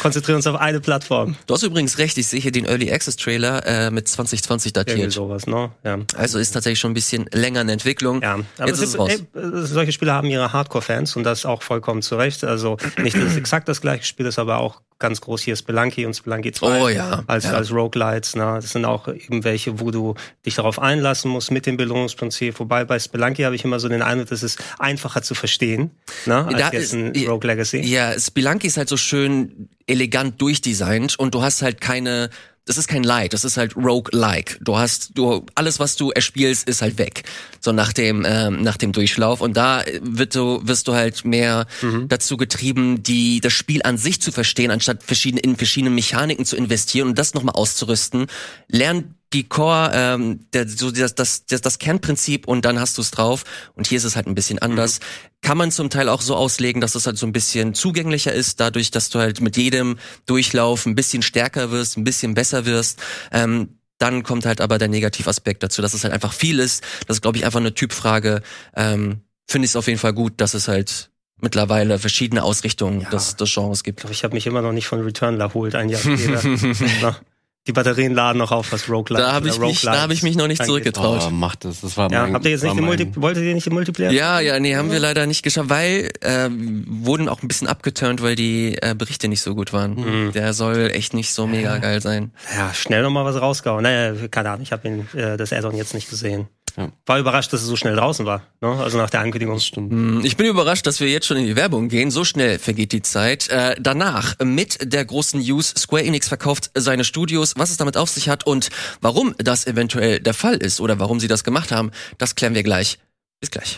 Konzentrieren uns auf eine Plattform. Du hast übrigens recht, ich sehe hier den Early Access Trailer äh, mit 2020 Irgendwie datiert. sowas, ne? Ja. Also ist tatsächlich schon ein bisschen länger in Entwicklung. Ja, aber Jetzt ist es raus. ey, äh, solche Spiele haben ihre Hardcore-Fans und das auch vollkommen zu Recht. Also nicht, dass es exakt das gleiche Spiel ist, aber auch ganz groß hier Spelunky und Spelunky 2 Oh ja, als, ja. als Roguelites. Ne? Das sind auch eben welche, wo du dich darauf einlassen musst mit dem Belohnungsprinzip. Wobei bei Spelunky habe ich immer so den Eindruck, das ist einfacher zu verstehen ne? als Da jetzt ein ist- Rogue Legacy. Ja, Spelunky ist halt so schön elegant durchdesignt und du hast halt keine, das ist kein Light, das ist halt Rogue-like. Du hast, du, alles was du erspielst, ist halt weg. So nach dem, ähm, nach dem Durchlauf. Und da wird du, wirst du halt mehr dazu getrieben, die, das Spiel an sich zu verstehen, anstatt verschiedene, in verschiedene Mechaniken zu investieren und das nochmal auszurüsten. Lern die Core, ähm, der, so das, das, das, das Kernprinzip und dann hast du es drauf. Und hier ist es halt ein bisschen anders. Kann man zum Teil auch so auslegen, dass es halt so ein bisschen zugänglicher ist, dadurch, dass du halt mit jedem Durchlauf ein bisschen stärker wirst, ein bisschen besser wirst. Ähm, dann kommt halt aber der Negativaspekt dazu, dass es halt einfach viel ist. Das ist, glaube ich, einfach eine Typfrage. Ähm, Finde ich es auf jeden Fall gut, dass es halt mittlerweile verschiedene Ausrichtungen des, des Genres gibt. Ich glaube, ich habe mich immer noch nicht von Returnal erholt, ein Jahr später. Die Batterien laden noch auf, was Roguelike Da habe ich, mich- da hab ich mich noch nicht zurückgetraut. Oh, macht das. Das war Ja, mein, habt ihr jetzt nicht den mein- Multi wolltet ihr nicht den Multiplayer? Ja, ja, nee, haben wir leider nicht geschafft, weil äh, wurden auch ein bisschen abgeturnt, weil die äh, Berichte nicht so gut waren. Mhm. Der soll echt nicht so mega geil sein. Ja, schnell noch mal was rausgehauen. Naja, keine Ahnung, ich habe äh, das Addon jetzt nicht gesehen. Ja. War überrascht, dass es so schnell draußen war. Ne? Also nach der Ankündigung. Stimmt. Hm, Ich bin überrascht, dass wir jetzt schon in die Werbung gehen. So schnell vergeht die Zeit. Äh, danach mit der großen News, Square Enix verkauft seine Studios. Was es damit auf sich hat und warum das eventuell der Fall ist oder warum sie das gemacht haben, das klären wir gleich. Bis gleich.